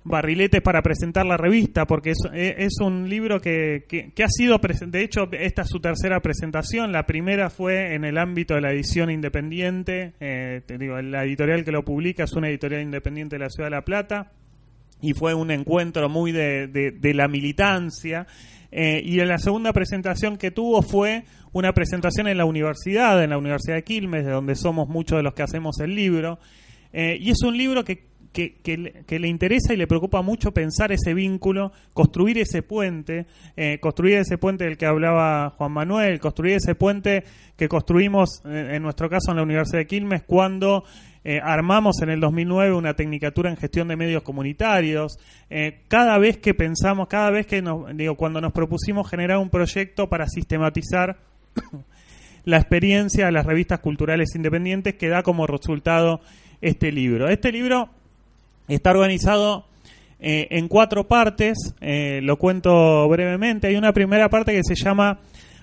Barriletes para presentar la revista, porque es, es un libro que, que, ha sido, de hecho, esta es su tercera presentación. La primera fue en el ámbito de la edición independiente. eh, te digo, la editorial que lo publica es una editorial independiente de la Ciudad de La Plata y fue un encuentro muy de, de- de la militancia. Eh, y en la segunda presentación que tuvo fue una presentación en la universidad, en la Universidad de Quilmes, de donde somos muchos de los que hacemos el libro. Eh, y es un libro que, que, le- interesa y le preocupa mucho pensar ese vínculo, construir ese puente, eh, construir ese puente del que hablaba Juan Manuel, construir ese puente que construimos, eh, en nuestro caso en la Universidad de Quilmes, cuando armamos en el 2009 una tecnicatura en gestión de medios comunitarios. Cada vez que pensamos, cada vez que nos, digo, cuando nos propusimos generar un proyecto para sistematizar la experiencia de las revistas culturales independientes que da como resultado este libro. Este libro está organizado eh, en cuatro partes, eh, lo cuento brevemente. Hay una primera parte que se llama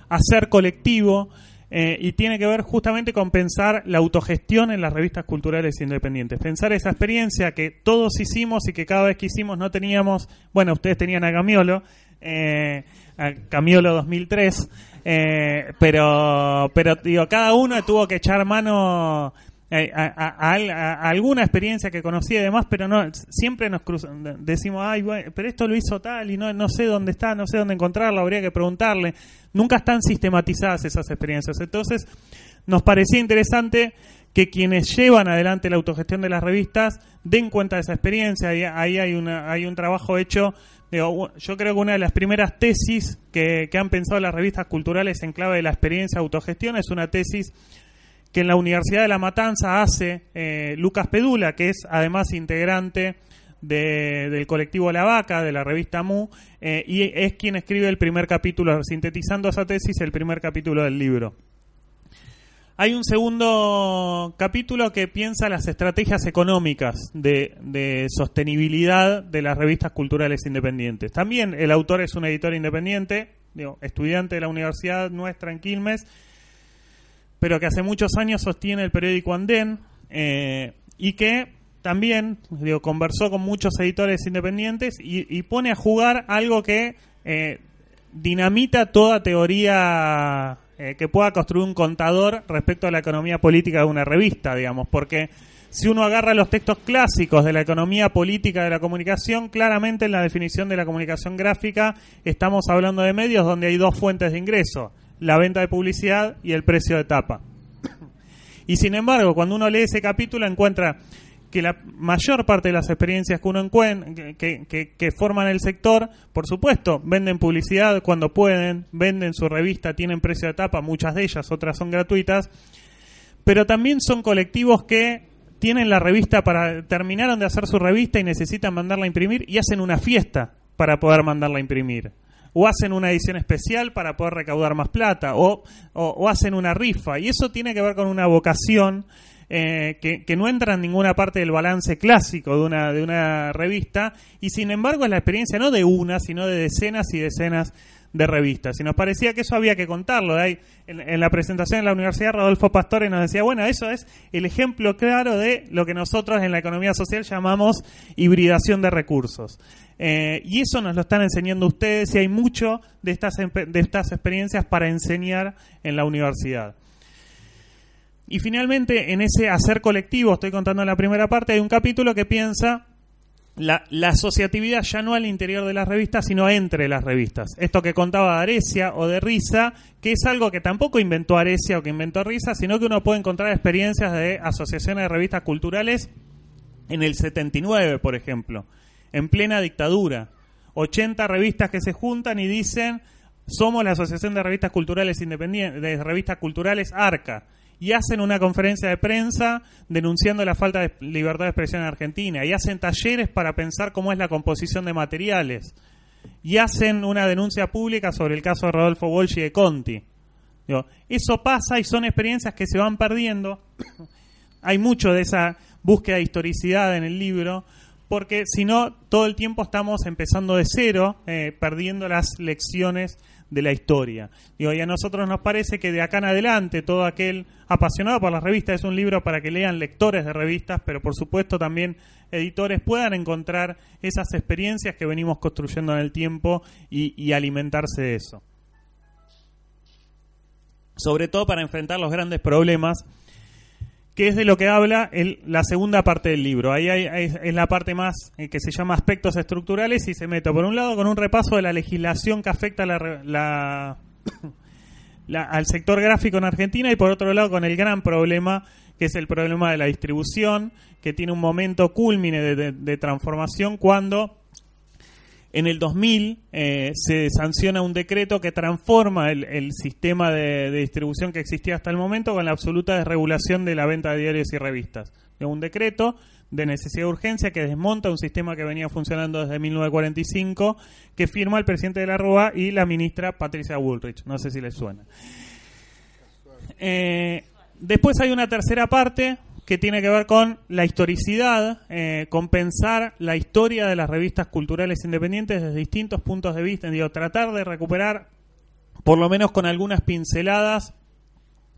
Hacer colectivo, eh, y tiene que ver justamente con pensar la autogestión en las revistas culturales independientes. Pensar esa experiencia que todos hicimos y que cada vez que hicimos no teníamos, bueno, ustedes tenían a Camiolo, eh, a Camiolo 2003, eh, pero, pero digo, cada uno tuvo que echar mano eh, a, alguna experiencia que conocí y demás, pero no siempre nos cruzan, decimos, ay, bueno, pero esto lo hizo tal y no, no sé dónde está, no sé dónde encontrarlo, habría que preguntarle. Nunca están sistematizadas esas experiencias. Entonces, nos parecía interesante que quienes llevan adelante la autogestión de las revistas den cuenta de esa experiencia. Ahí, ahí hay, una, hay un trabajo hecho. Digo, yo creo que una de las primeras tesis que, han pensado las revistas culturales en clave de la experiencia de autogestión es una tesis que en la Universidad de La Matanza hace eh, Lucas Pedula, que es además integrante de- del colectivo La Vaca, de la revista Mu, eh, y es quien escribe el primer capítulo, sintetizando esa tesis, el primer capítulo del libro. Hay un segundo capítulo que piensa las estrategias económicas de, sostenibilidad de las revistas culturales independientes. También el autor es un editor independiente, estudiante de la universidad nuestra en Quilmes, pero que hace muchos años sostiene el periódico Andén eh, y que también conversó con muchos editores independientes y, y pone a jugar algo que eh, dinamita toda teoría eh, que pueda construir un contador respecto a la economía política de una revista, digamos, porque si uno agarra los textos clásicos de la economía política de la comunicación, claramente en la definición de la comunicación gráfica estamos hablando de medios donde hay dos fuentes de ingreso, la venta de publicidad y el precio de tapa. Y sin embargo, cuando uno lee ese capítulo encuentra que la mayor parte de las experiencias que uno encuentra, que, que- forman el sector, por supuesto, venden publicidad cuando pueden, venden su revista, tienen precio de tapa, muchas de ellas, otras son gratuitas, pero también son colectivos que tienen la revista para terminaron de hacer su revista y necesitan mandarla a imprimir y hacen una fiesta para poder mandarla a imprimir. O hacen una edición especial para poder recaudar más plata o- o hacen una rifa. Y eso tiene que ver con una vocación eh, que, no entra en ninguna parte del balance clásico de una, de una revista y sin embargo es la experiencia no de una sino de decenas y decenas de revistas. Y nos parecía que eso había que contarlo. Ahí, en, la presentación en la universidad, Rodolfo Pastore nos decía, bueno, eso es el ejemplo claro de lo que nosotros en la economía social llamamos hibridación de recursos. Eh, y eso nos lo están enseñando ustedes y hay mucho de estas, de estas experiencias para enseñar en la universidad. Y finalmente, en ese hacer colectivo, estoy contando la primera parte, hay un capítulo que piensa la, la asociatividad ya no al interior de las revistas, sino entre las revistas. Esto que contaba de Arecia o de Risa, que es algo que tampoco inventó Arecia o que inventó Risa, sino que uno puede encontrar experiencias de asociaciones de revistas culturales en el 79, por ejemplo, en plena dictadura. 80 revistas que se juntan y dicen, somos la Asociación de Revistas Culturales Independientes, de Revistas Culturales ARCA, y hacen una conferencia de prensa denunciando la falta de libertad de expresión en Argentina, y hacen talleres para pensar cómo es la composición de materiales, y hacen una denuncia pública sobre el caso de Rodolfo y de Conti. Eso pasa y son experiencias que se van perdiendo. (coughs) Hay mucho de esa búsqueda de historicidad en el libro, porque si no, todo el tiempo estamos empezando de cero, eh, perdiendo las lecciones de la historia. Digo, y a nosotros nos parece que de acá en adelante todo aquel apasionado por las revistas es un libro para que lean lectores de revistas, pero por supuesto también editores puedan encontrar esas experiencias que venimos construyendo en el tiempo y, y alimentarse de eso. Sobre todo para enfrentar los grandes problemas que es de lo que habla la segunda parte del libro. Ahí hay- es la parte más eh, que se llama aspectos estructurales y se mete, por un lado, con un repaso de la legislación que afecta la, (coughs) al sector gráfico en Argentina y por otro lado con el gran problema que es el problema de la distribución, que tiene un momento culmine de transformación cuando en el 2000 eh, se sanciona un decreto que transforma el, el sistema de, distribución que existía hasta el momento con la absoluta desregulación de la venta de diarios y revistas. Un decreto de necesidad de urgencia que desmonta un sistema que venía funcionando desde 1945, que firma el presidente de la RUA y la ministra Patricia Bullrich. No sé si les suena. Eh, después hay una tercera parte que tiene que ver con la historicidad, eh, con pensar la historia de las revistas culturales independientes desde distintos puntos de vista, digo, tratar de recuperar, por lo menos con algunas pinceladas,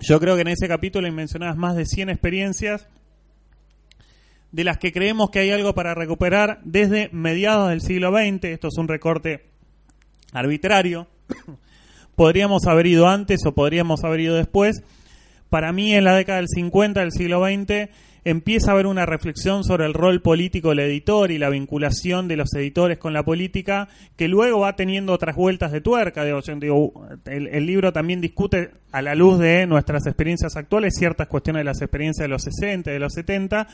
yo creo que en ese capítulo mencionadas más de 100 experiencias de las que creemos que hay algo para recuperar desde mediados del siglo XX, esto es un recorte arbitrario, (coughs) podríamos haber ido antes o podríamos haber ido después, para mí en la década del 50 del siglo XX empieza a haber una reflexión sobre el rol político del editor y la vinculación de los editores con la política, que luego va teniendo otras vueltas de tuerca. el, el, libro también discute a la luz de nuestras experiencias actuales ciertas cuestiones de las experiencias de los 60, de los 70,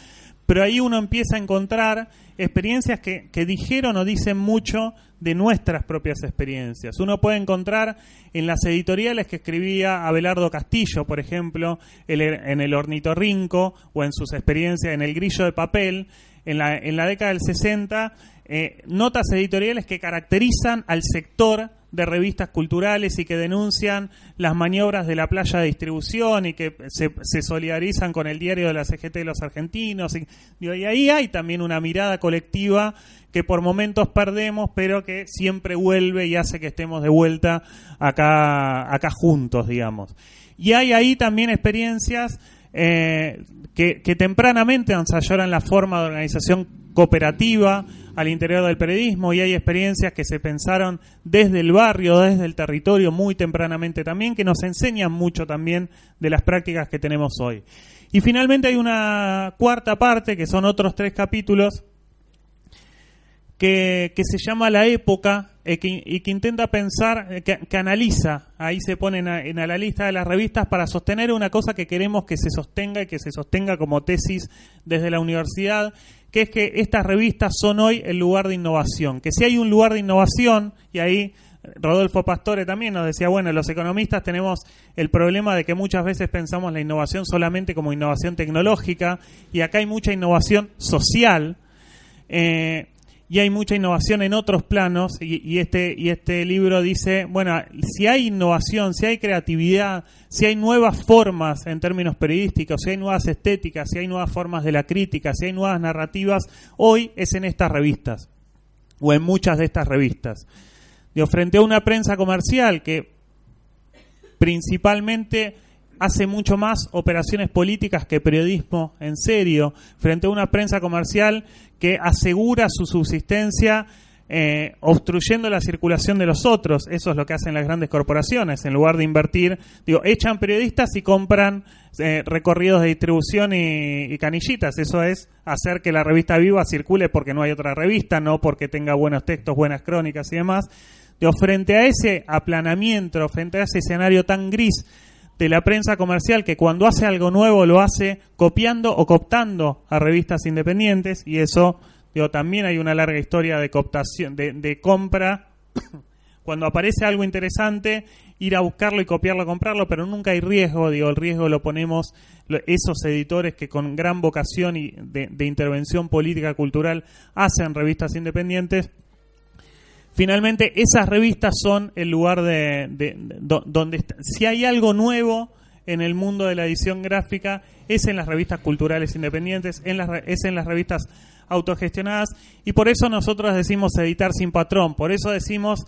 pero ahí uno empieza a encontrar experiencias que, que dijeron o dicen mucho de nuestras propias experiencias. Uno puede encontrar en las editoriales que escribía Abelardo Castillo, por ejemplo, en el Ornitorrinco o en sus experiencias en El Grillo de Papel, en la, en la década del 60, eh, notas editoriales que caracterizan al sector de revistas culturales y que denuncian las maniobras de la playa de distribución y que se, solidarizan con el diario de la CGT de los argentinos. Y, ahí hay también una mirada colectiva que por momentos perdemos, pero que siempre vuelve y hace que estemos de vuelta acá, acá juntos, digamos. Y hay ahí también experiencias eh, que, que, tempranamente ensayaron la forma de organización cooperativa al interior del periodismo y hay experiencias que se pensaron desde el barrio, desde el territorio muy tempranamente también, que nos enseñan mucho también de las prácticas que tenemos hoy. Y finalmente hay una cuarta parte, que son otros tres capítulos, que, se llama La época eh, y que intenta pensar, eh, que, analiza, ahí se pone en, la lista de las revistas para sostener una cosa que queremos que se sostenga y que se sostenga como tesis desde la universidad, que es que estas revistas son hoy el lugar de innovación, que si hay un lugar de innovación, y ahí Rodolfo Pastore también nos decía, bueno, los economistas tenemos el problema de que muchas veces pensamos la innovación solamente como innovación tecnológica, y acá hay mucha innovación social. Eh, y hay mucha innovación en otros planos y, este y este libro dice bueno si hay innovación si hay creatividad si hay nuevas formas en términos periodísticos si hay nuevas estéticas si hay nuevas formas de la crítica si hay nuevas narrativas hoy es en estas revistas o en muchas de estas revistas. Digo, frente a una prensa comercial que principalmente hace mucho más operaciones políticas que periodismo en serio, frente a una prensa comercial que asegura su subsistencia eh, obstruyendo la circulación de los otros. Eso es lo que hacen las grandes corporaciones. En lugar de invertir, digo, echan periodistas y compran eh, recorridos de distribución y, canillitas. Eso es hacer que la revista viva circule porque no hay otra revista, no porque tenga buenos textos, buenas crónicas y demás. Digo, frente a ese aplanamiento, frente a ese escenario tan gris de la prensa comercial que cuando hace algo nuevo lo hace copiando o cooptando a revistas independientes y eso digo también hay una larga historia de cooptación de, compra. (coughs) Cuando aparece algo interesante ir a buscarlo y copiarlo comprarlo pero nunca hay riesgo digo el riesgo lo ponemos esos editores que con gran vocación y de, de intervención política cultural hacen revistas independientes finalmente esas revistas son el lugar de, donde si hay algo nuevo en el mundo de la edición gráfica es en las revistas culturales independientes, en las, es en las revistas autogestionadas y por eso nosotros decimos editar sin patrón, por eso decimos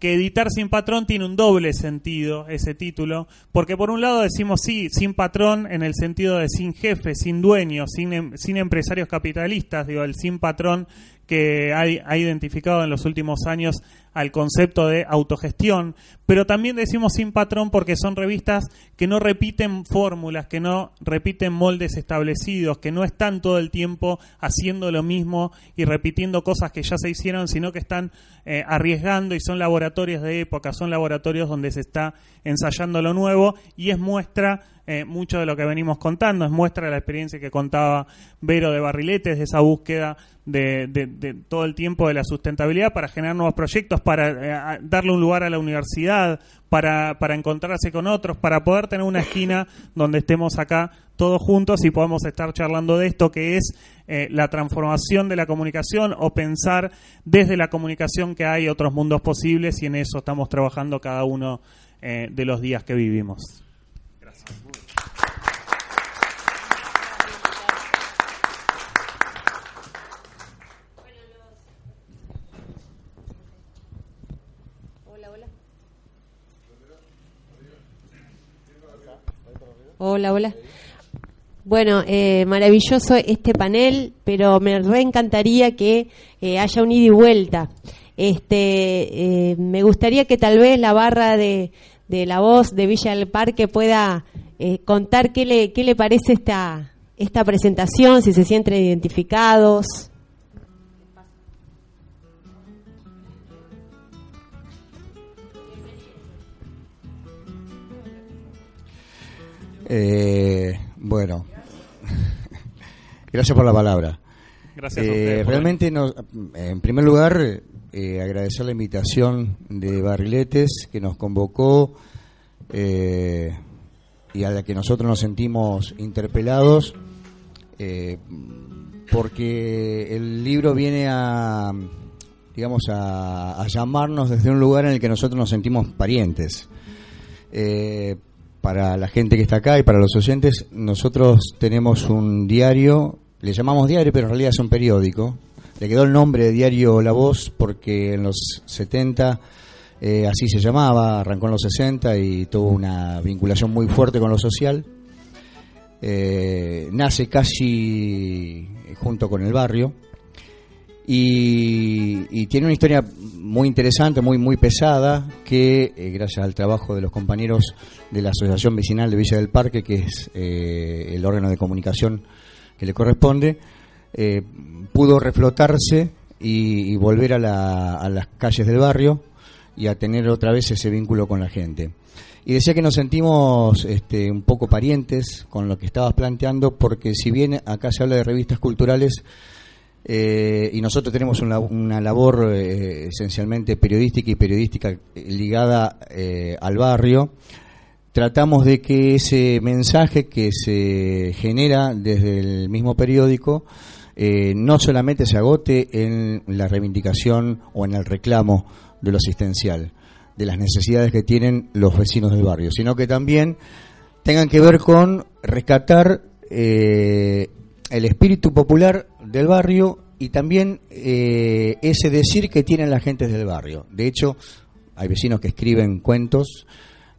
que editar sin patrón tiene un doble sentido, ese título, porque por un lado decimos sí, sin patrón en el sentido de sin jefe, sin dueño, sin, em, sin empresarios capitalistas, digo, el sin patrón que ha, identificado en los últimos años al concepto de autogestión, pero también decimos sin patrón porque son revistas que no repiten fórmulas, que no repiten moldes establecidos, que no están todo el tiempo haciendo lo mismo y repitiendo cosas que ya se hicieron, sino que están eh, arriesgando y son laboratorios de época, son laboratorios donde se está ensayando lo nuevo y es muestra eh, mucho de lo que venimos contando, es muestra de la experiencia que contaba Vero de Barriletes, de esa búsqueda de, todo el tiempo de la sustentabilidad para generar nuevos proyectos, para eh, darle un lugar a la universidad, para, para encontrarse con otros, para poder tener una esquina donde estemos acá todos juntos y podamos estar charlando de esto que es eh, la transformación de la comunicación o pensar desde la comunicación que hay otros mundos posibles y en eso estamos trabajando cada uno eh, de los días que vivimos. Gracias. Hola, hola. Bueno, eh, maravilloso este panel, pero me reencantaría que eh, haya un ida y vuelta. Este, eh, me gustaría que tal vez la barra de, de la voz de Villa del Parque pueda eh, contar qué le, qué le parece esta, esta presentación, si se sienten identificados. Eh, bueno, (laughs) gracias por la palabra. Gracias a Eh, ustedes por realmente, nos- en primer lugar, eh, agradecer la invitación de Barriletes que nos convocó eh, y a la que nosotros nos sentimos interpelados, porque el libro viene a, digamos, a, a llamarnos desde un lugar en el que nosotros nos sentimos parientes. Eh, para la gente que está acá y para los oyentes, nosotros tenemos un diario, le llamamos diario, pero en realidad es un periódico. Le quedó el nombre de Diario La Voz porque en los 70 eh, así se llamaba, arrancó en los 60 y tuvo una vinculación muy fuerte con lo social. Eh, nace casi junto con el barrio y, tiene una historia muy interesante, muy muy pesada, que eh, gracias al trabajo de los compañeros de la Asociación Vecinal de Villa del Parque, que es eh, el órgano de comunicación que le corresponde, eh, pudo reflotarse y, y volver a, la- a las calles del barrio y a tener otra vez ese vínculo con la gente. Y decía que nos sentimos este, un poco parientes con lo que estabas planteando, porque si bien acá se habla de revistas culturales, eh, y nosotros tenemos una, una labor eh, esencialmente periodística y periodística ligada eh, al barrio, tratamos de que ese mensaje que se genera desde el mismo periódico eh, no solamente se agote en la reivindicación o en el reclamo de lo asistencial, de las necesidades que tienen los vecinos del barrio, sino que también tengan que ver con rescatar eh, el espíritu popular del barrio y también eh, ese decir que tienen las gentes del barrio. De hecho, hay vecinos que escriben cuentos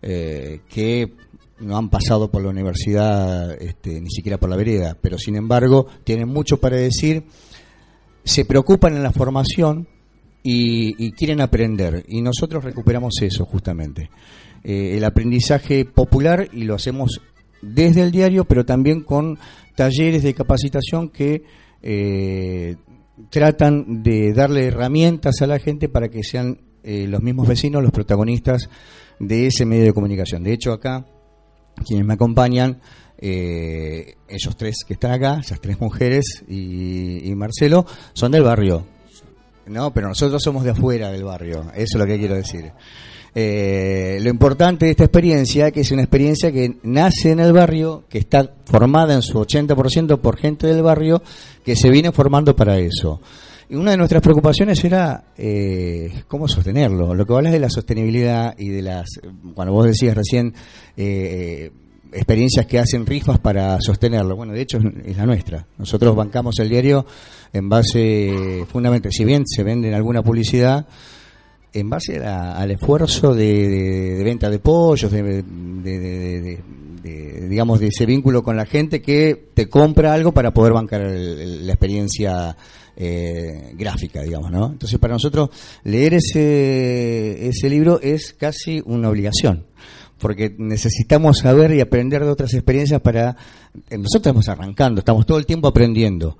eh, que no han pasado por la universidad, este, ni siquiera por la vereda, pero sin embargo tienen mucho para decir, se preocupan en la formación y, y quieren aprender. Y nosotros recuperamos eso justamente. Eh, el aprendizaje popular y lo hacemos desde el diario, pero también con talleres de capacitación que eh, tratan de darle herramientas a la gente para que sean eh, los mismos vecinos los protagonistas de ese medio de comunicación. De hecho, acá, quienes me acompañan, eh, ellos tres que están acá, esas tres mujeres y, y Marcelo, son del barrio. No, pero nosotros somos de afuera del barrio, eso es lo que quiero decir. Eh, lo importante de esta experiencia, que es una experiencia que nace en el barrio, que está formada en su 80% por gente del barrio, que se viene formando para eso. Y una de nuestras preocupaciones era eh, cómo sostenerlo. Lo que hablas de la sostenibilidad y de las, cuando vos decías recién, eh, experiencias que hacen rifas para sostenerlo. Bueno, de hecho es, la nuestra. Nosotros bancamos el diario en base, fundamentalmente, si bien se vende en alguna publicidad, en base a al esfuerzo de, de- venta de pollos, de, de- digamos, de ese vínculo con la gente que te compra algo para poder bancar el- la experiencia eh, gráfica, digamos, ¿no? Entonces, para nosotros leer ese, ese libro es casi una obligación porque necesitamos saber y aprender de otras experiencias para... eh, Nosotros estamos arrancando, estamos todo el tiempo aprendiendo,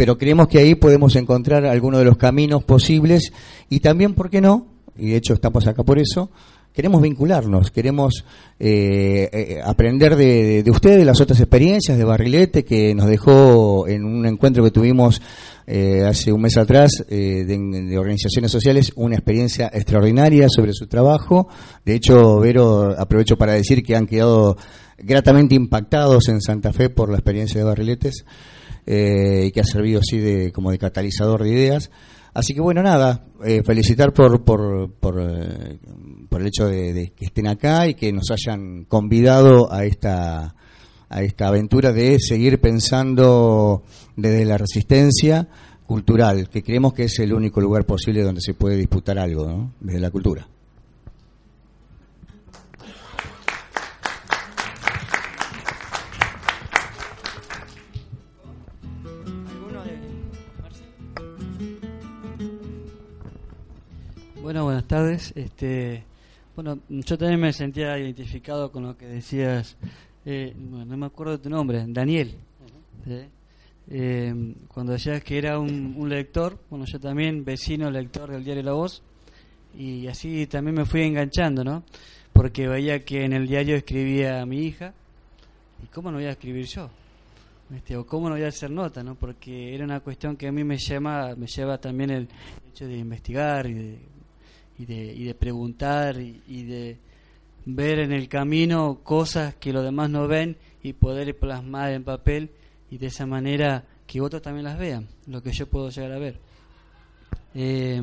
pero creemos que ahí podemos encontrar algunos de los caminos posibles y también, ¿por qué no? Y de hecho estamos acá por eso, queremos vincularnos, queremos eh, eh, aprender de, de, de usted, de las otras experiencias, de Barrilete, que nos dejó en un encuentro que tuvimos eh, hace un mes atrás eh, de, de organizaciones sociales una experiencia extraordinaria sobre su trabajo. De hecho, Vero, aprovecho para decir que han quedado gratamente impactados en Santa Fe por la experiencia de Barriletes. Eh, y que ha servido así de, como de catalizador de ideas. Así que bueno, nada, eh, felicitar por, por, por, eh, por el hecho de, de que estén acá y que nos hayan convidado a esta, a esta aventura de seguir pensando desde la resistencia cultural, que creemos que es el único lugar posible donde se puede disputar algo, ¿no? desde la cultura. Buenas tardes. Este, bueno, yo también me sentía identificado con lo que decías. eh, bueno, no me acuerdo de tu nombre, Daniel. ¿sí? Eh, cuando decías que era un, un lector, bueno, yo también vecino lector del diario La Voz, y así también me fui enganchando, ¿no? Porque veía que en el diario escribía a mi hija, y cómo no voy a escribir yo, este, o cómo no voy a hacer nota, ¿no? Porque era una cuestión que a mí me llama, me lleva también el hecho de investigar y de y de, y de preguntar y, de ver en el camino cosas que los demás no ven y poder plasmar en papel y de esa manera que otros también las vean, lo que yo puedo llegar a ver. Eh,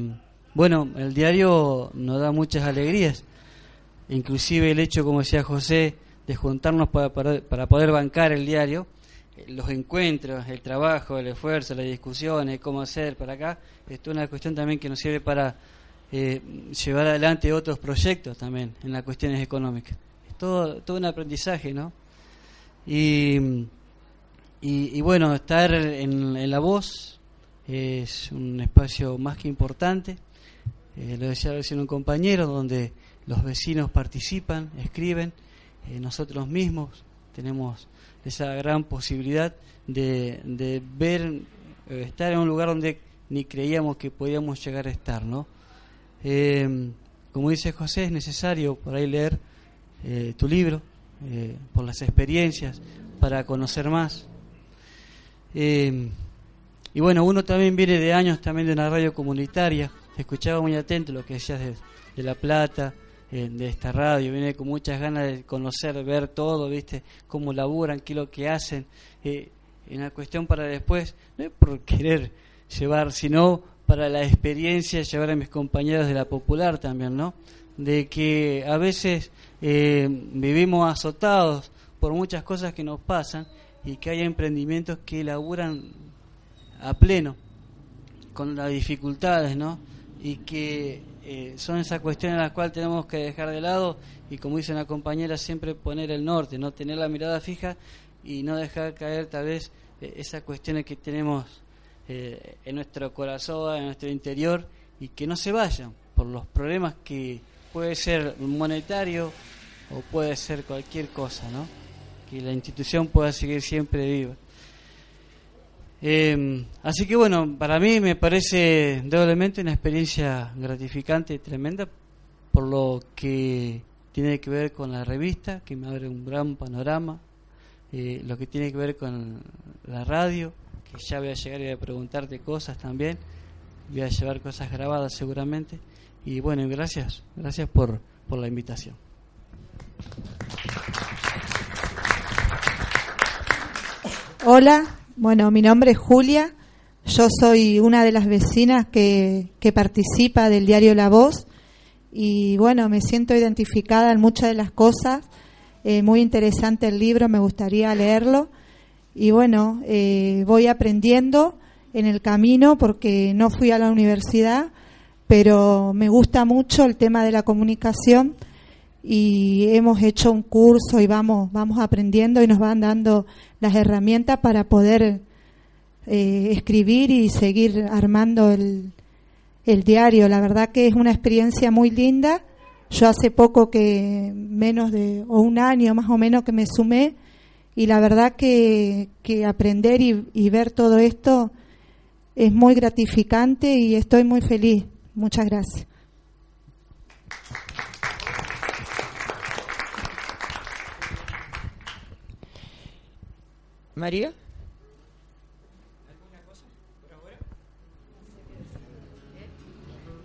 bueno, el diario nos da muchas alegrías, inclusive el hecho, como decía José, de juntarnos para, para, para poder bancar el diario, eh, los encuentros, el trabajo, el esfuerzo, las discusiones, cómo hacer para acá, esto es una cuestión también que nos sirve para eh, llevar adelante otros proyectos también en las cuestiones económicas. Es todo, todo un aprendizaje, ¿no? Y, y, bueno, estar en, en, la voz es un espacio más que importante. Eh, lo decía recién un compañero, donde los vecinos participan, escriben, eh, nosotros mismos tenemos esa gran posibilidad de, de ver, estar en un lugar donde ni creíamos que podíamos llegar a estar, ¿no? Eh, como dice José, es necesario por ahí leer eh, tu libro, eh, por las experiencias, para conocer más. y bueno, uno también viene de años también de una radio comunitaria, escuchaba muy atento lo que decías de, de La Plata, de esta radio, viene con muchas ganas de conocer, ver todo, viste, cómo laburan, qué es lo que hacen, en una cuestión para después, no es por querer llevar, sino para la experiencia llevar a mis compañeros de la popular también, ¿no? De que a veces eh, vivimos azotados por muchas cosas que nos pasan y que hay emprendimientos que laburan a pleno con las dificultades, ¿no? Y que eh, son esas cuestiones las cuales tenemos que dejar de lado y como dice una compañera siempre poner el norte, no tener la mirada fija y no dejar caer tal vez eh, esas cuestiones que tenemos eh, en nuestro corazón, en nuestro interior, y que no se vayan por los problemas que puede ser monetario o puede ser cualquier cosa, ¿no? Que la institución pueda seguir siempre viva. Eh, así que bueno, para mí me parece doblemente una experiencia gratificante y tremenda por lo que tiene que ver con la revista, que me abre un gran panorama, eh, lo que tiene que ver con la radio, que ya voy a llegar y voy a preguntarte cosas también, voy a llevar cosas grabadas seguramente. Y bueno, gracias, gracias por, por la invitación. Hola, bueno, mi nombre es Julia, yo soy una de las vecinas que, que participa del diario La Voz. Y bueno, me siento identificada en muchas de las cosas, eh, muy interesante el libro, me gustaría leerlo y bueno, eh, voy aprendiendo en el camino porque no fui a la universidad, pero me gusta mucho el tema de la comunicación y hemos hecho un curso y vamos, vamos aprendiendo y nos van dando las herramientas para poder eh, escribir y seguir armando el, el diario. La verdad que es una experiencia muy linda. Yo hace poco que, menos de, o un año más o menos que me sumé, y la verdad que, que aprender y, y, ver todo esto es muy gratificante y estoy muy feliz. Muchas gracias. María.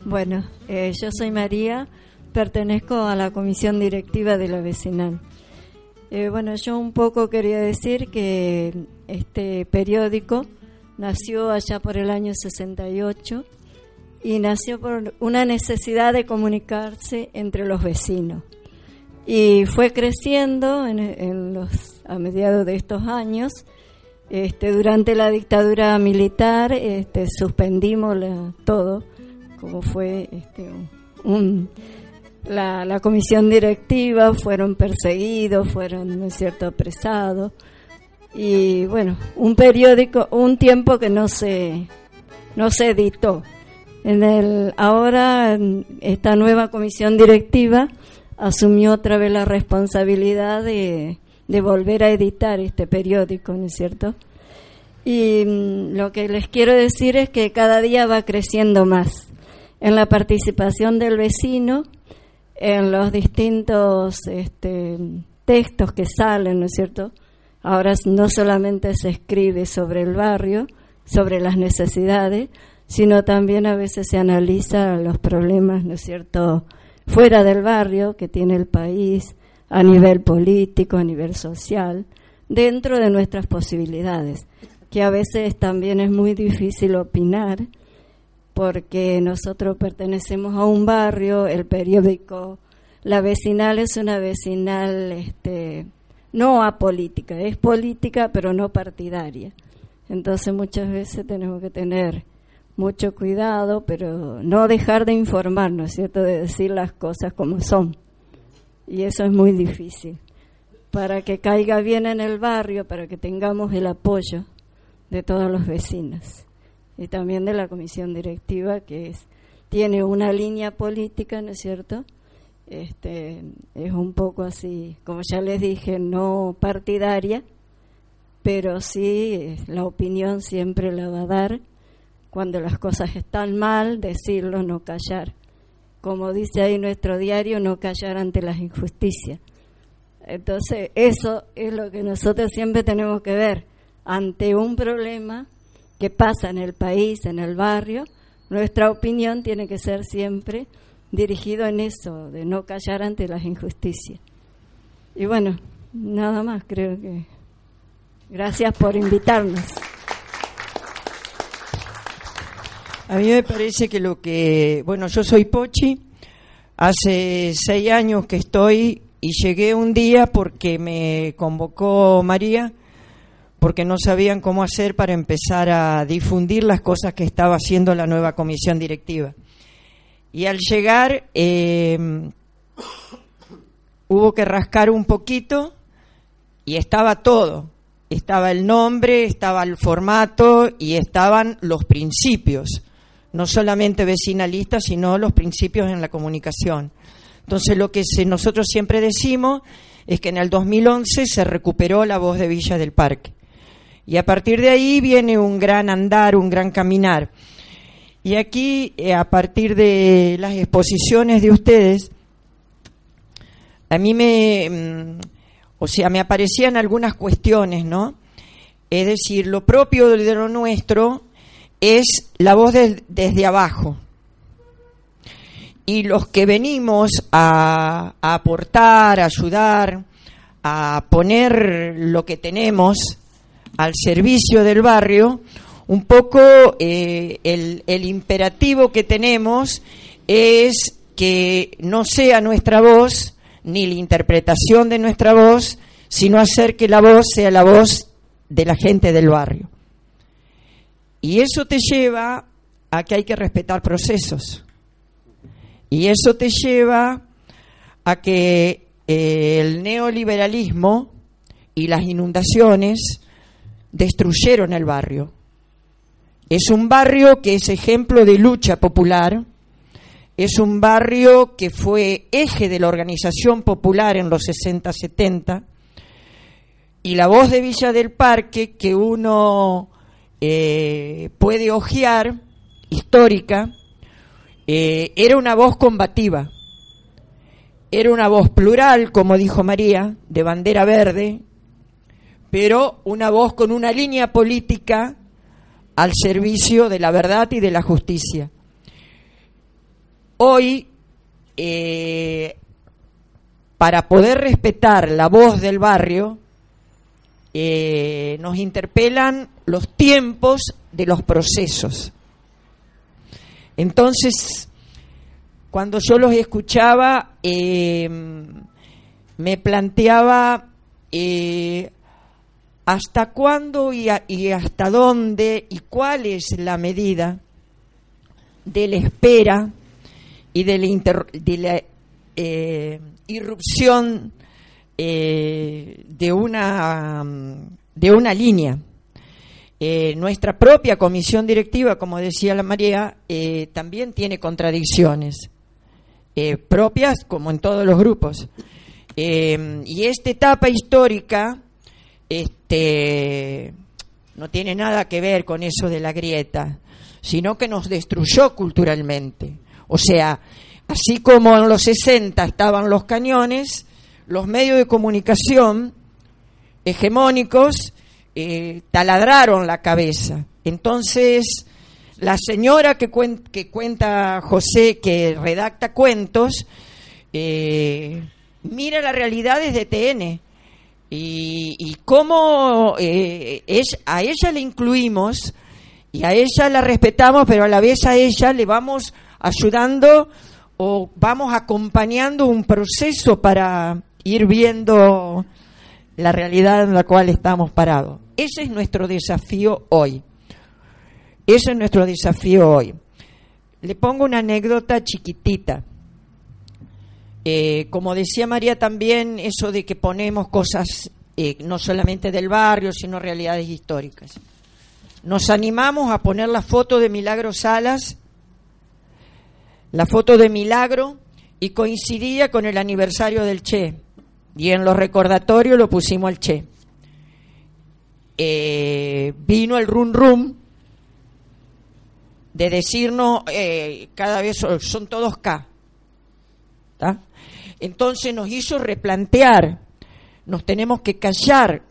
Bueno, eh, yo soy María, pertenezco a la comisión directiva de la vecinal. Eh, bueno, yo un poco quería decir que este periódico nació allá por el año 68 y nació por una necesidad de comunicarse entre los vecinos. Y fue creciendo en, los, a mediados de estos años. Este, durante la dictadura militar este, suspendimos todo, como fue este, un, la, la comisión directiva, fueron perseguidos, fueron, ¿no es cierto?, apresados. Y bueno, un periódico, un tiempo que no se, no se editó. En el, ahora esta nueva comisión directiva asumió otra vez la responsabilidad de, de volver a editar este periódico, ¿no es cierto? Y mm, lo que les quiero decir es que cada día va creciendo más en la participación del vecino, en los distintos este, textos que salen, ¿no es cierto? Ahora no solamente se escribe sobre el barrio, sobre las necesidades, sino también a veces se analiza los problemas, ¿no es cierto?, fuera del barrio que tiene el país, a nivel político, a nivel social, dentro de nuestras posibilidades, que a veces también es muy difícil opinar, porque nosotros pertenecemos a un barrio, el periódico, la vecinal es una vecinal este, no apolítica, es política pero no partidaria. Entonces muchas veces tenemos que tener mucho cuidado, pero no dejar de informar, ¿no es cierto?, de decir las cosas como son. Y eso es muy difícil. Para que caiga bien en el barrio, para que tengamos el apoyo de todos los vecinos y también de la comisión directiva que es tiene una línea política, ¿no es cierto? Este es un poco así, como ya les dije, no partidaria, pero sí eh, la opinión siempre la va a dar cuando las cosas están mal, decirlo, no callar. Como dice ahí nuestro diario, no callar ante las injusticias. Entonces, eso es lo que nosotros siempre tenemos que ver ante un problema que pasa en el país, en el barrio, nuestra opinión tiene que ser siempre dirigido en eso, de no callar ante las injusticias. Y bueno, nada más, creo que. Gracias por invitarnos. A mí me parece que lo que, bueno, yo soy Pochi, hace seis años que estoy y llegué un día porque me convocó María, porque no sabían cómo hacer para empezar a difundir las cosas que estaba haciendo la nueva comisión directiva. Y al llegar eh, hubo que rascar un poquito y estaba todo. Estaba el nombre, estaba el formato y estaban los principios, no solamente vecinalistas, sino los principios en la comunicación. Entonces lo que nosotros siempre decimos es que en el 2011 se recuperó la voz de Villa del Parque. Y a partir de ahí viene un gran andar, un gran caminar. Y aquí, eh, a partir de las exposiciones de ustedes, a mí me, mm, o sea, me aparecían algunas cuestiones, ¿no? Es decir, lo propio de lo nuestro es la voz de- desde abajo. Y los que venimos a, a aportar, a ayudar, a poner lo que tenemos al servicio del barrio, un poco eh, el, imperativo que tenemos es que no sea nuestra voz ni la interpretación de nuestra voz, sino hacer que la voz sea la voz de la gente del barrio. Y eso te lleva a que hay que respetar procesos. Y eso te lleva a que eh, el neoliberalismo y las inundaciones destruyeron el barrio. Es un barrio que es ejemplo de lucha popular, es un barrio que fue eje de la organización popular en los 60-70, y la voz de Villa del Parque que uno eh, puede hojear, histórica, eh, era una voz combativa, era una voz plural, como dijo María, de bandera verde, pero una voz con una línea política al servicio de la verdad y de la justicia. Hoy, eh, para poder respetar la voz del barrio, eh, nos interpelan los tiempos de los procesos. Entonces, cuando yo los escuchaba, eh, me planteaba hasta cuándo y, a- y hasta dónde y cuál es la medida de la espera y de la, eh, irrupción eh, de una de una línea. Eh, nuestra propia comisión directiva, como decía la María, también tiene contradicciones propias, como en todos los grupos. Y esta etapa histórica este, no tiene nada que ver con eso de la grieta, sino que nos destruyó culturalmente. O sea, así como en los 60 estaban los cañones, los medios de comunicación hegemónicos eh, taladraron la cabeza. Entonces, la señora que, cuen- que cuenta José, que redacta cuentos, eh, mira la realidad desde TN. Y, cómo eh, es- a ella le incluimos y a ella la respetamos, pero a la vez a ella le vamos ayudando o vamos acompañando un proceso para ir viendo la realidad en la cual estamos parados. Ese es nuestro desafío hoy. Ese es nuestro desafío hoy. Le pongo una anécdota chiquitita. Eh, como decía María también, eso de que ponemos cosas eh, no solamente del barrio, sino realidades históricas. Nos animamos a poner la foto de Milagro Salas, la foto de Milagro, y coincidía con el aniversario del Che. Y en los recordatorios lo pusimos al Che. Eh, vino el rum rum de decirnos cada vez son todos K. Entonces nos hizo replantear, nos tenemos que callar,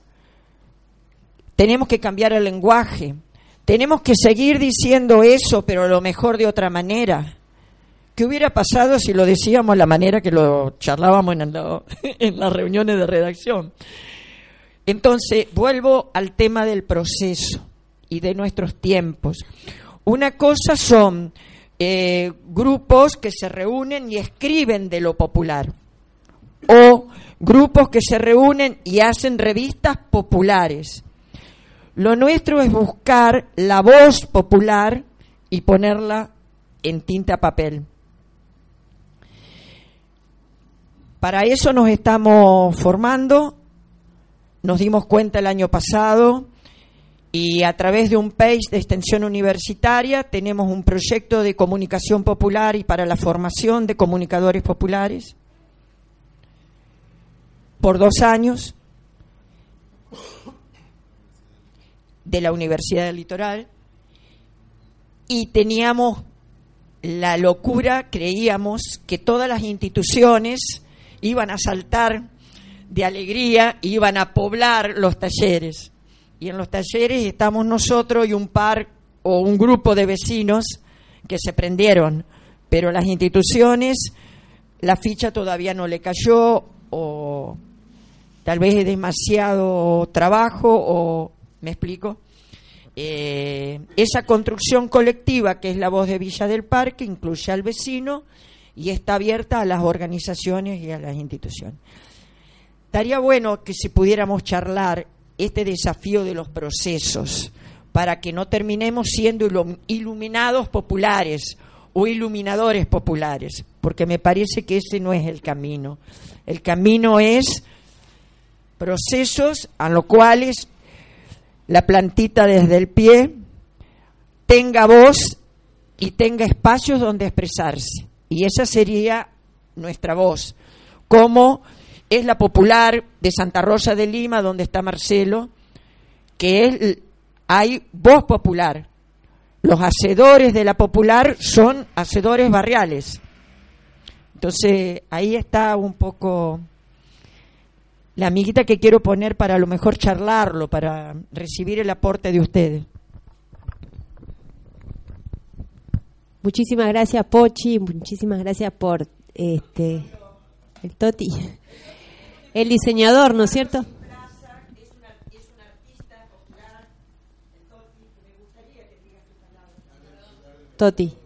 tenemos que cambiar el lenguaje, tenemos que seguir diciendo eso, pero a lo mejor de otra manera. ¿Qué hubiera pasado si lo decíamos la manera que lo charlábamos (laughs) en las reuniones de redacción? Entonces, vuelvo al tema del proceso y de nuestros tiempos. Una cosa son eh, grupos que se reúnen y escriben de lo popular, o grupos que se reúnen y hacen revistas populares. Lo nuestro es buscar la voz popular y ponerla en tinta papel. Para eso nos estamos formando, nos dimos cuenta el año pasado y a través de un PACE de extensión universitaria tenemos un proyecto de comunicación popular y para la formación de comunicadores populares por dos años de la Universidad del Litoral y teníamos la locura, creíamos que todas las instituciones iban a saltar de alegría, iban a poblar los talleres. Y en los talleres estamos nosotros y un par o un grupo de vecinos que se prendieron, pero las instituciones, la ficha todavía no le cayó o tal vez es demasiado trabajo o, ¿me explico? Eh, esa construcción colectiva que es la voz de Villa del Parque incluye al vecino y está abierta a las organizaciones y a las instituciones. Estaría bueno que si pudiéramos charlar este desafío de los procesos para que no terminemos siendo ilum- iluminados populares o iluminadores populares, porque me parece que ese no es el camino. El camino es procesos a los cuales la plantita desde el pie tenga voz y tenga espacios donde expresarse. Y esa sería nuestra voz. Como es la popular de Santa Rosa de Lima, donde está Marcelo, que es, hay voz popular. Los hacedores de la popular son hacedores barriales. Entonces, ahí está un poco la amiguita que quiero poner para a lo mejor charlarlo, para recibir el aporte de ustedes. Muchísimas gracias Pochi, muchísimas gracias por este el Toti, el diseñador, ¿no es cierto? Toti.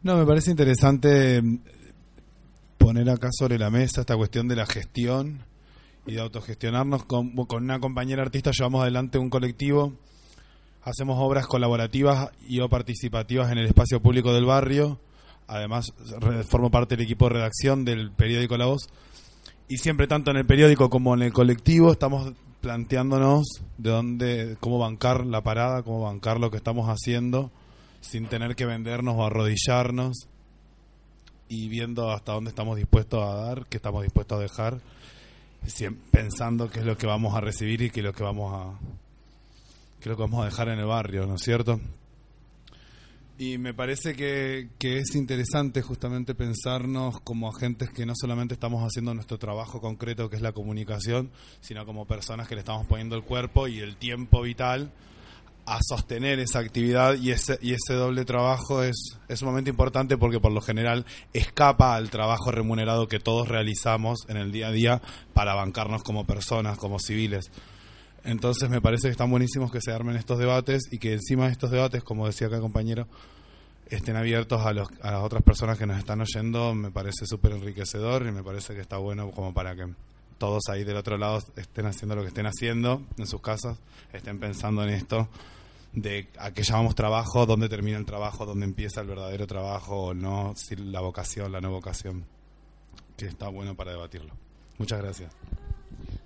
No, me parece interesante mm, poner acá sobre la mesa esta cuestión de la gestión y de autogestionarnos. Con, con una compañera artista llevamos adelante un colectivo, hacemos obras colaborativas y o participativas en el espacio público del barrio. Además, formo parte del equipo de redacción del periódico La Voz. Y siempre, tanto en el periódico como en el colectivo, estamos planteándonos de dónde, cómo bancar la parada, cómo bancar lo que estamos haciendo sin tener que vendernos o arrodillarnos y viendo hasta dónde estamos dispuestos a dar, qué estamos dispuestos a dejar, pensando qué es lo que vamos a recibir y qué es lo que vamos a qué es lo que vamos a dejar en el barrio, ¿no es cierto? Y me parece que, que es interesante justamente pensarnos como agentes que no solamente estamos haciendo nuestro trabajo concreto, que es la comunicación, sino como personas que le estamos poniendo el cuerpo y el tiempo vital a sostener esa actividad y ese, y ese doble trabajo es, es sumamente importante porque por lo general escapa al trabajo remunerado que todos realizamos en el día a día para bancarnos como personas, como civiles. Entonces me parece que están buenísimos que se armen estos debates y que encima de estos debates, como decía acá el compañero, estén abiertos a, los, a las otras personas que nos están oyendo, me parece súper enriquecedor y me parece que está bueno como para que todos ahí del otro lado estén haciendo lo que estén haciendo en sus casas, estén pensando en esto de a qué llamamos trabajo, dónde termina el trabajo, dónde empieza el verdadero trabajo no, si la vocación, la no vocación, que está bueno para debatirlo. Muchas gracias.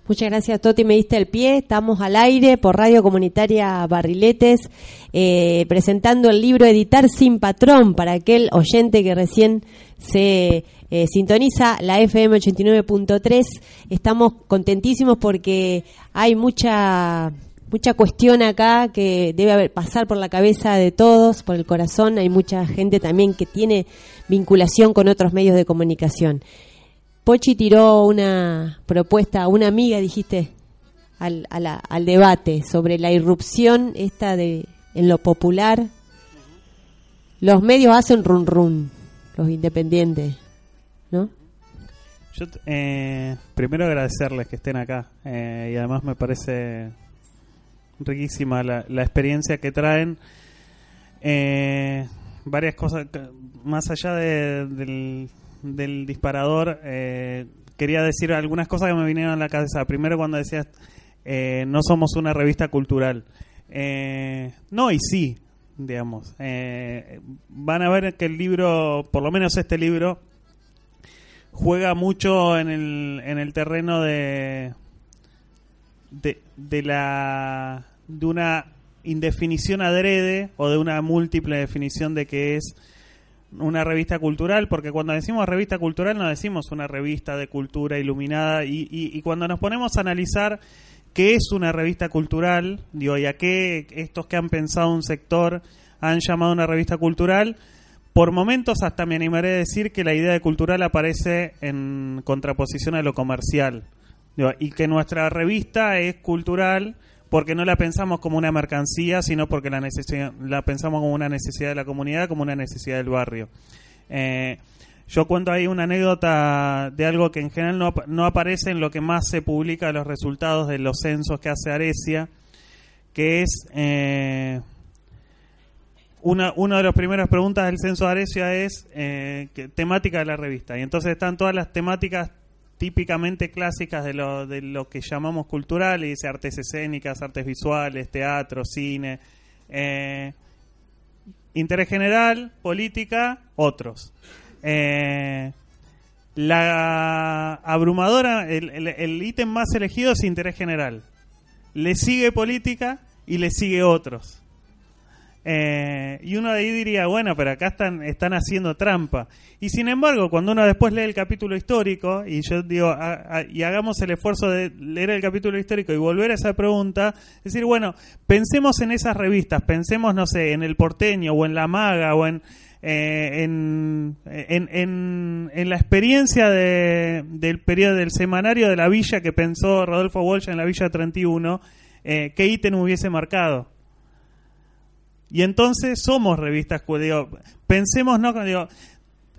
Muchas gracias, Toti. Me diste el pie. Estamos al aire por Radio Comunitaria Barriletes, eh, presentando el libro Editar sin patrón para aquel oyente que recién se eh, sintoniza la FM 89.3. Estamos contentísimos porque hay mucha mucha cuestión acá que debe haber, pasar por la cabeza de todos, por el corazón. Hay mucha gente también que tiene vinculación con otros medios de comunicación. Pochi tiró una propuesta a una amiga, dijiste, al, al debate sobre la irrupción esta de en lo popular. Los medios hacen run run, los independientes, ¿no? Yo, eh, primero agradecerles que estén acá eh, y además me parece riquísima la, la experiencia que traen. Eh, varias cosas, más allá de- del, del disparador, eh, quería decir algunas cosas que me vinieron a la cabeza. Primero cuando decías, eh, no somos una revista cultural. Eh, no y sí, digamos. Van a ver que el libro, por lo menos este libro, juega mucho en el, en el terreno de, de, de la de una indefinición adrede o de una múltiple definición de qué es una revista cultural, porque cuando decimos revista cultural no decimos una revista de cultura iluminada y, y- y cuando nos ponemos a analizar qué es una revista cultural, digo, y a qué estos que han pensado un sector han llamado una revista cultural, por momentos hasta me animaré a decir que la idea de cultural aparece en contraposición a lo comercial. Y que nuestra revista es cultural porque no la pensamos como una mercancía, sino porque la, necesi- la pensamos como una necesidad de la comunidad, como una necesidad del barrio. Eh, yo cuento ahí una anécdota de algo que en general no, no aparece en lo que más se publica los resultados de los censos que hace Arecia, que es eh, una, una de las primeras preguntas del censo de Arecia es eh, temática de la revista. Y entonces están todas las temáticas típicamente clásicas de lo, de lo que llamamos cultural, y dice artes escénicas, artes visuales, teatro, cine, eh, interés general, política, otros. Eh, la abrumadora, el ítem más elegido es interés general. Le sigue política y le sigue otros. Eh, y uno de ahí diría, bueno, pero acá están, están haciendo trampa. Y sin embargo, cuando uno después lee el capítulo histórico, y yo digo, a- y hagamos el esfuerzo de leer el capítulo histórico y volver a esa pregunta, decir, bueno, pensemos en esas revistas, pensemos, no sé, en El Porteño, o en La Maga, o en, eh, en, en, en- en la experiencia de- del periodo del semanario de la villa que pensó Rodolfo Walsh en la Villa 31, eh, ¿qué ítem hubiese marcado? Y entonces somos revistas, digo, pensemos, ¿no? Digo,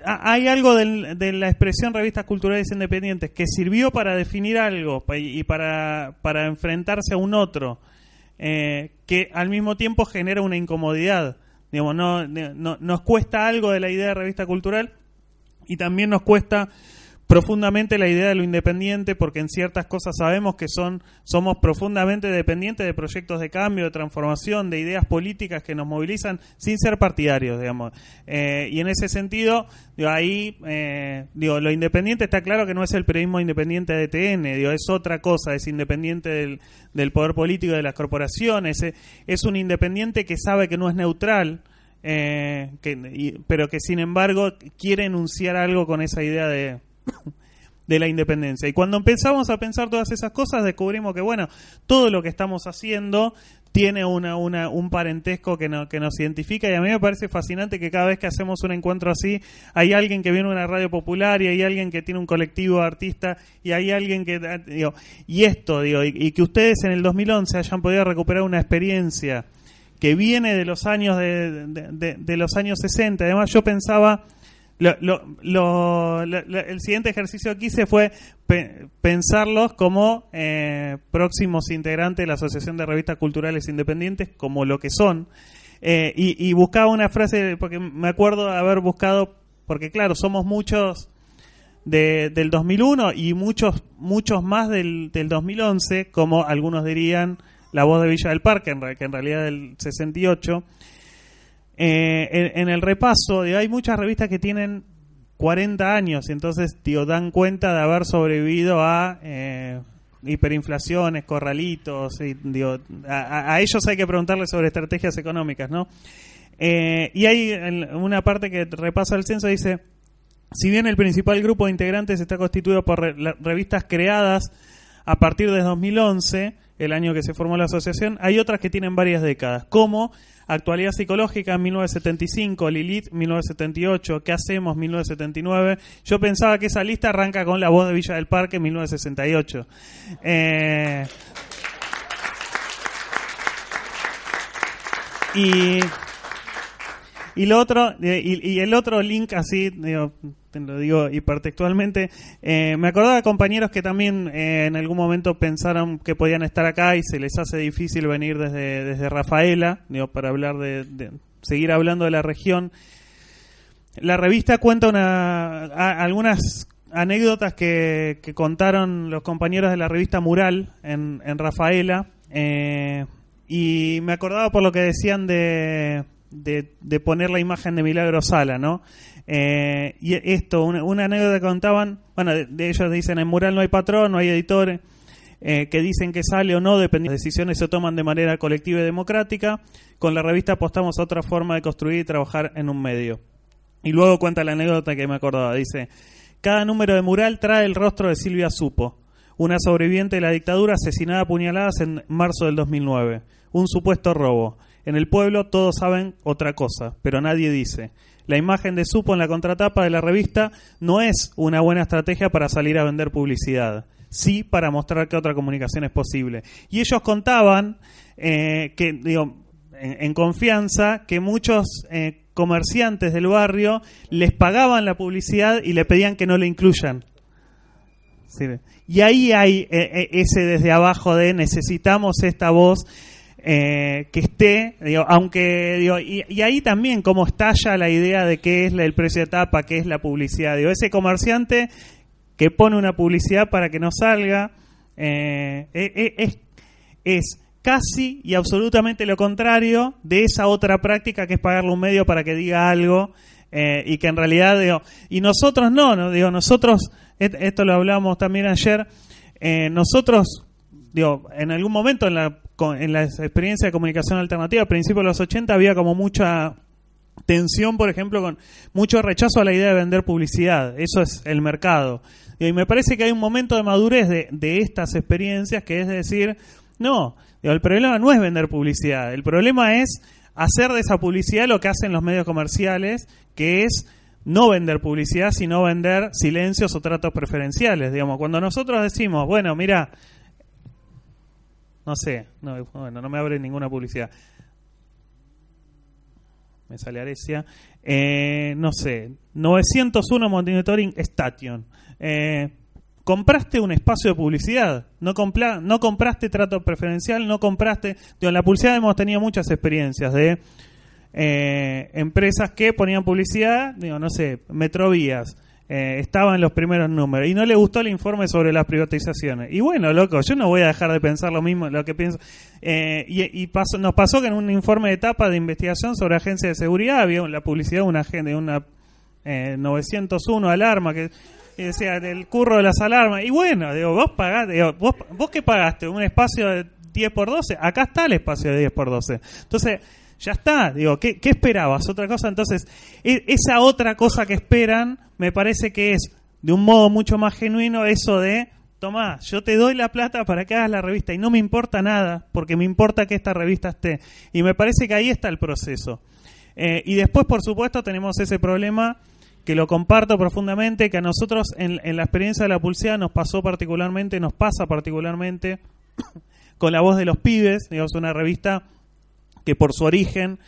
hay algo de la expresión revistas culturales independientes que sirvió para definir algo y para, para enfrentarse a un otro, eh, que al mismo tiempo genera una incomodidad. Digamos, no, no- nos cuesta algo de la idea de revista cultural y también nos cuesta profundamente la idea de lo independiente porque en ciertas cosas sabemos que son somos profundamente dependientes de proyectos de cambio, de transformación, de ideas políticas que nos movilizan sin ser partidarios, digamos. Eh, y en ese sentido, digo, ahí, eh, digo, lo independiente está claro que no es el periodismo independiente de TN, digo, es otra cosa, es independiente del, del poder político de las corporaciones, es, un independiente que sabe que no es neutral, eh, pero que sin embargo quiere enunciar algo con esa idea de, (laughs) de la independencia. Y cuando empezamos a pensar todas esas cosas, descubrimos que, bueno, todo lo que estamos haciendo tiene una, una, un parentesco que, no- que nos identifica y a mí me parece fascinante que cada vez que hacemos un encuentro así hay alguien que viene de una radio popular y hay alguien que tiene un colectivo de artistas y hay alguien que eh, digo, y esto digo y, que ustedes en el 2011 hayan podido recuperar una experiencia que viene de los años de, de- de- de los años 60 además yo pensaba lo- lo- lo- el siguiente ejercicio que hice fue pe- pensarlos como eh, próximos integrantes de la Asociación de Revistas Culturales Independientes, como lo que son. Eh, y, buscaba una frase, porque me acuerdo haber buscado, porque claro, somos muchos de, del 2001 y muchos muchos más del, del 2011, como algunos dirían la voz de Villa del Parque, que en realidad del 68. Eh, en, el repaso, hay muchas revistas que tienen 40 años y entonces digo, dan cuenta de haber sobrevivido a eh, hiperinflaciones, corralitos, y, digo, a, ellos hay que preguntarles sobre estrategias económicas, ¿no? Eh, y hay una parte que repasa el censo, dice, si bien el principal grupo de integrantes está constituido por re- revistas creadas a partir de 2011, el año que se formó la asociación, hay otras que tienen varias décadas, como Actualidad Psicológica 1975, Lilith 1978, ¿Qué hacemos 1979? Yo pensaba que esa lista arranca con La Voz de Villa del Parque 1968. Eh, y y lo otro eh, y, el otro link así digo, te lo digo hipertextualmente eh, me acordaba de compañeros que también eh, en algún momento pensaron que podían estar acá y se les hace difícil venir desde, desde Rafaela digo, para hablar de, seguir hablando de la región. La revista cuenta una algunas anécdotas que, contaron los compañeros de la revista Mural en, en Rafaela y me acordaba por lo que decían de, de, poner la imagen de Milagro Sala, ¿no? Eh, y esto, una, anécdota que contaban, bueno, de, de ellos dicen, en Mural no hay patrón, no hay editores, eh, que dicen que sale o no, dependiendo las decisiones se toman de manera colectiva y democrática. Con la revista apostamos a otra forma de construir y trabajar en un medio. Y luego cuenta la anécdota que me acordaba. Dice, cada número de mural trae el rostro de Silvia Supo, una sobreviviente de la dictadura asesinada a puñaladas en marzo del 2009. Un supuesto robo. En el pueblo todos saben otra cosa, pero nadie dice. La imagen de Supo en la contratapa de la revista no es una buena estrategia para salir a vender publicidad, sí para mostrar que otra comunicación es posible. Y ellos contaban eh, que, digo, en, confianza, que muchos eh, comerciantes del barrio les pagaban la publicidad y le pedían que no le incluyan. Y ahí hay eh, eh, ese desde abajo de necesitamos esta voz eh, que esté, digo, aunque digo, y, y ahí también como estalla la idea de qué es el precio de tapa, qué es la publicidad. Digo, ese comerciante que pone una publicidad para que no salga eh, eh, eh, es, es casi y absolutamente lo contrario de esa otra práctica que es pagarle un medio para que diga algo eh, y que en realidad digo, y nosotros no, no digo nosotros esto lo hablamos también ayer nosotros digo en algún momento en la en la experiencia de comunicación alternativa a principios de los 80 había como mucha tensión, por ejemplo, con mucho rechazo a la idea de vender publicidad. Eso es el mercado. Y me parece que hay un momento de madurez de, de estas experiencias que es decir, no, el problema no es vender publicidad, el problema es hacer de esa publicidad lo que hacen los medios comerciales, que es no vender publicidad, sino vender silencios o tratos preferenciales. Digamos, cuando nosotros decimos, bueno, mira, no sé, no, bueno, no me abre ninguna publicidad. me sale Arecia, eh, no sé, 901 Monitoring Station. Eh, compraste un espacio de publicidad, no, compla- no compraste trato preferencial, no compraste... Digo, en la publicidad hemos tenido muchas experiencias de eh, empresas que ponían publicidad, digo, no sé, Metrovías, eh, estaba en los primeros números y no le gustó el informe sobre las privatizaciones. Y bueno, loco, yo no voy a dejar de pensar lo mismo, lo que pienso. Eh, y y pasó, nos pasó que en un informe de etapa de investigación sobre agencia de seguridad había la publicidad de una, de una eh, 901 alarma que decía del curro de las alarmas. Y bueno, digo, vos pagaste, digo, vos, vos qué pagaste, un espacio de 10 por 12, acá está el espacio de 10 por 12. Entonces, ya está, digo, ¿qué, esperabas? Otra cosa, entonces, e- esa otra cosa que esperan, me parece que es, de un modo mucho más genuino, eso de, tomá, yo te doy la plata para que hagas la revista y no me importa nada, porque me importa que esta revista esté. Y me parece que ahí está el proceso. Eh, y después, por supuesto, tenemos ese problema que lo comparto profundamente, que a nosotros en, en la experiencia de la pulsea nos pasó particularmente, nos pasa particularmente (coughs) con la voz de los pibes, digamos, una revista que por su origen,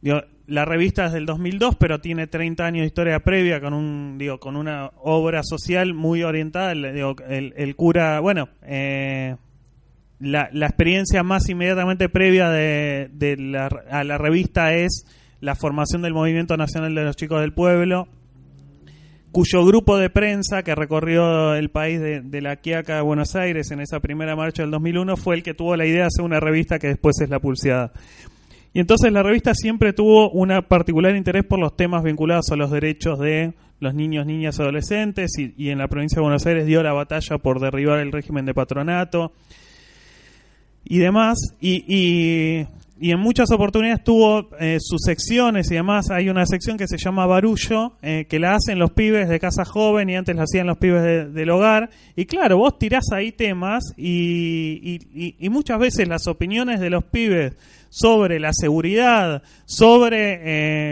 digo, la revista es del 2002, pero tiene 30 años de historia previa con un digo con una obra social muy orientada. Digo, el cura, bueno, eh, la, la experiencia más inmediatamente previa de, de la, a la revista es la formación del Movimiento Nacional de los Chicos del Pueblo, cuyo grupo de prensa que recorrió el país de, la Quiaca a Buenos Aires en esa primera marcha del 2001 fue el que tuvo la idea de hacer una revista que después es La Pulseada. Y entonces la revista siempre tuvo un particular interés por los temas vinculados a los derechos de los niños, niñas, adolescentes y, en la provincia de Buenos Aires dio la batalla por derribar el régimen de patronato y demás. Y, y en muchas oportunidades tuvo eh, sus secciones y demás. Hay una sección que se llama Barullo, eh, que la hacen los pibes de casa joven y antes la hacían los pibes de- del hogar. Y claro, vos tirás ahí temas y, y- y- muchas veces las opiniones de los pibes sobre la seguridad, sobre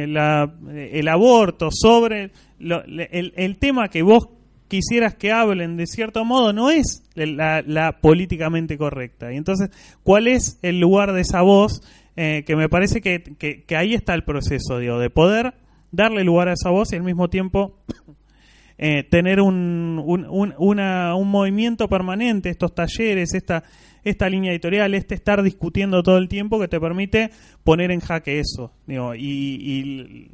eh, la- el aborto, sobre el, el tema que vos quisieras que hablen de cierto modo no es la, la políticamente correcta. Y entonces, ¿cuál es el lugar de esa voz? Eh, que me parece que, que- ahí está el proceso, digo, de poder darle lugar a esa voz y al mismo tiempo eh, tener un, un, un- un movimiento permanente, estos talleres, esta, esta línea editorial, este estar discutiendo todo el tiempo que te permite poner en jaque eso. Digo, y, y,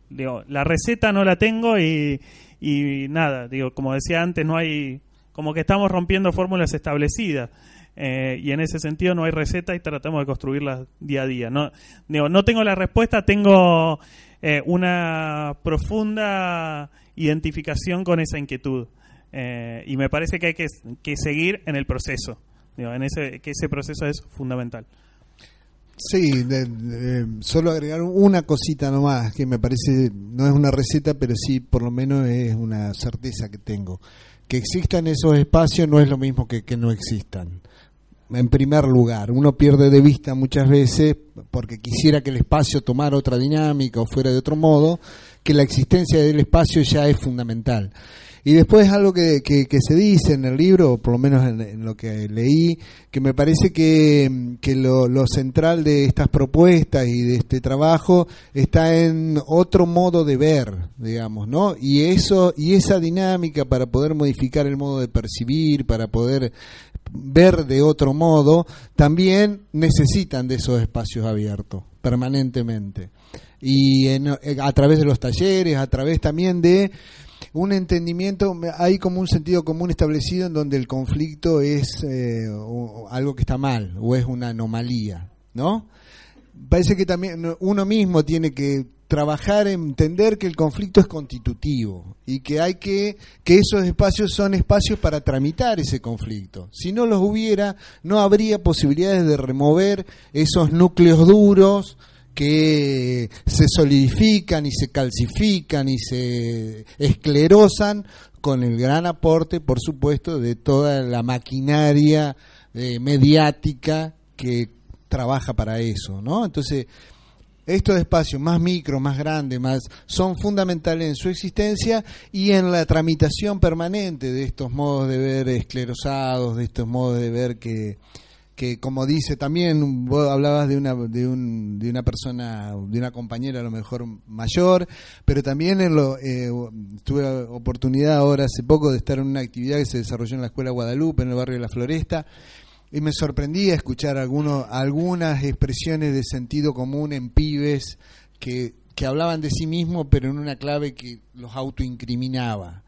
la receta no la tengo y, y nada, digo, como decía antes, no hay, como que estamos rompiendo fórmulas establecidas. Eh, y en ese sentido no hay receta y tratamos de construirlas día a día. No, digo, no tengo la respuesta, tengo eh, una profunda identificación con esa inquietud. Eh, y me parece que hay que, que seguir en el proceso. Digo, en ese, que ese proceso es fundamental. Sí, de- solo agregar una cosita nomás, que me parece, no es una receta, pero sí por lo menos es una certeza que tengo. Que existan esos espacios no es lo mismo que que no existan. En primer lugar, uno pierde de vista muchas veces, porque quisiera que el espacio tomara otra dinámica o fuera de otro modo, que la existencia del espacio ya es fundamental. Y después algo que, que, se dice en el libro, por lo menos en, en lo que leí, que me parece que, que lo, lo central de estas propuestas y de este trabajo está en otro modo de ver, digamos, ¿no? Y eso y esa dinámica para poder modificar el modo de percibir, para poder ver de otro modo, también necesitan de esos espacios abiertos permanentemente. Y en- a través de los talleres, a través también de un entendimiento, hay como un sentido común establecido en donde el conflicto es eh, algo que está mal o es una anomalía, ¿no? Parece que también uno mismo tiene que trabajar en entender que el conflicto es constitutivo y que hay que que esos espacios son espacios para tramitar ese conflicto. Si no los hubiera, no habría posibilidades de remover esos núcleos duros que se solidifican y se calcifican y se esclerosan con el gran aporte, por supuesto, de toda la maquinaria eh, mediática que trabaja para eso, ¿no? Entonces, estos espacios más micro, más grandes, más son fundamentales en su existencia y en la tramitación permanente de estos modos de ver esclerosados, de estos modos de ver que, que como dice también, vos hablabas de una, de, un, de una persona, de una compañera a lo mejor mayor, pero también en lo, eh, tuve oportunidad ahora hace poco de estar en una actividad que se desarrolló en la Escuela Guadalupe, en el barrio de La Floresta, y me sorprendía escuchar algunos, algunas expresiones de sentido común en pibes que, que hablaban de sí mismos, pero en una clave que los autoincriminaba.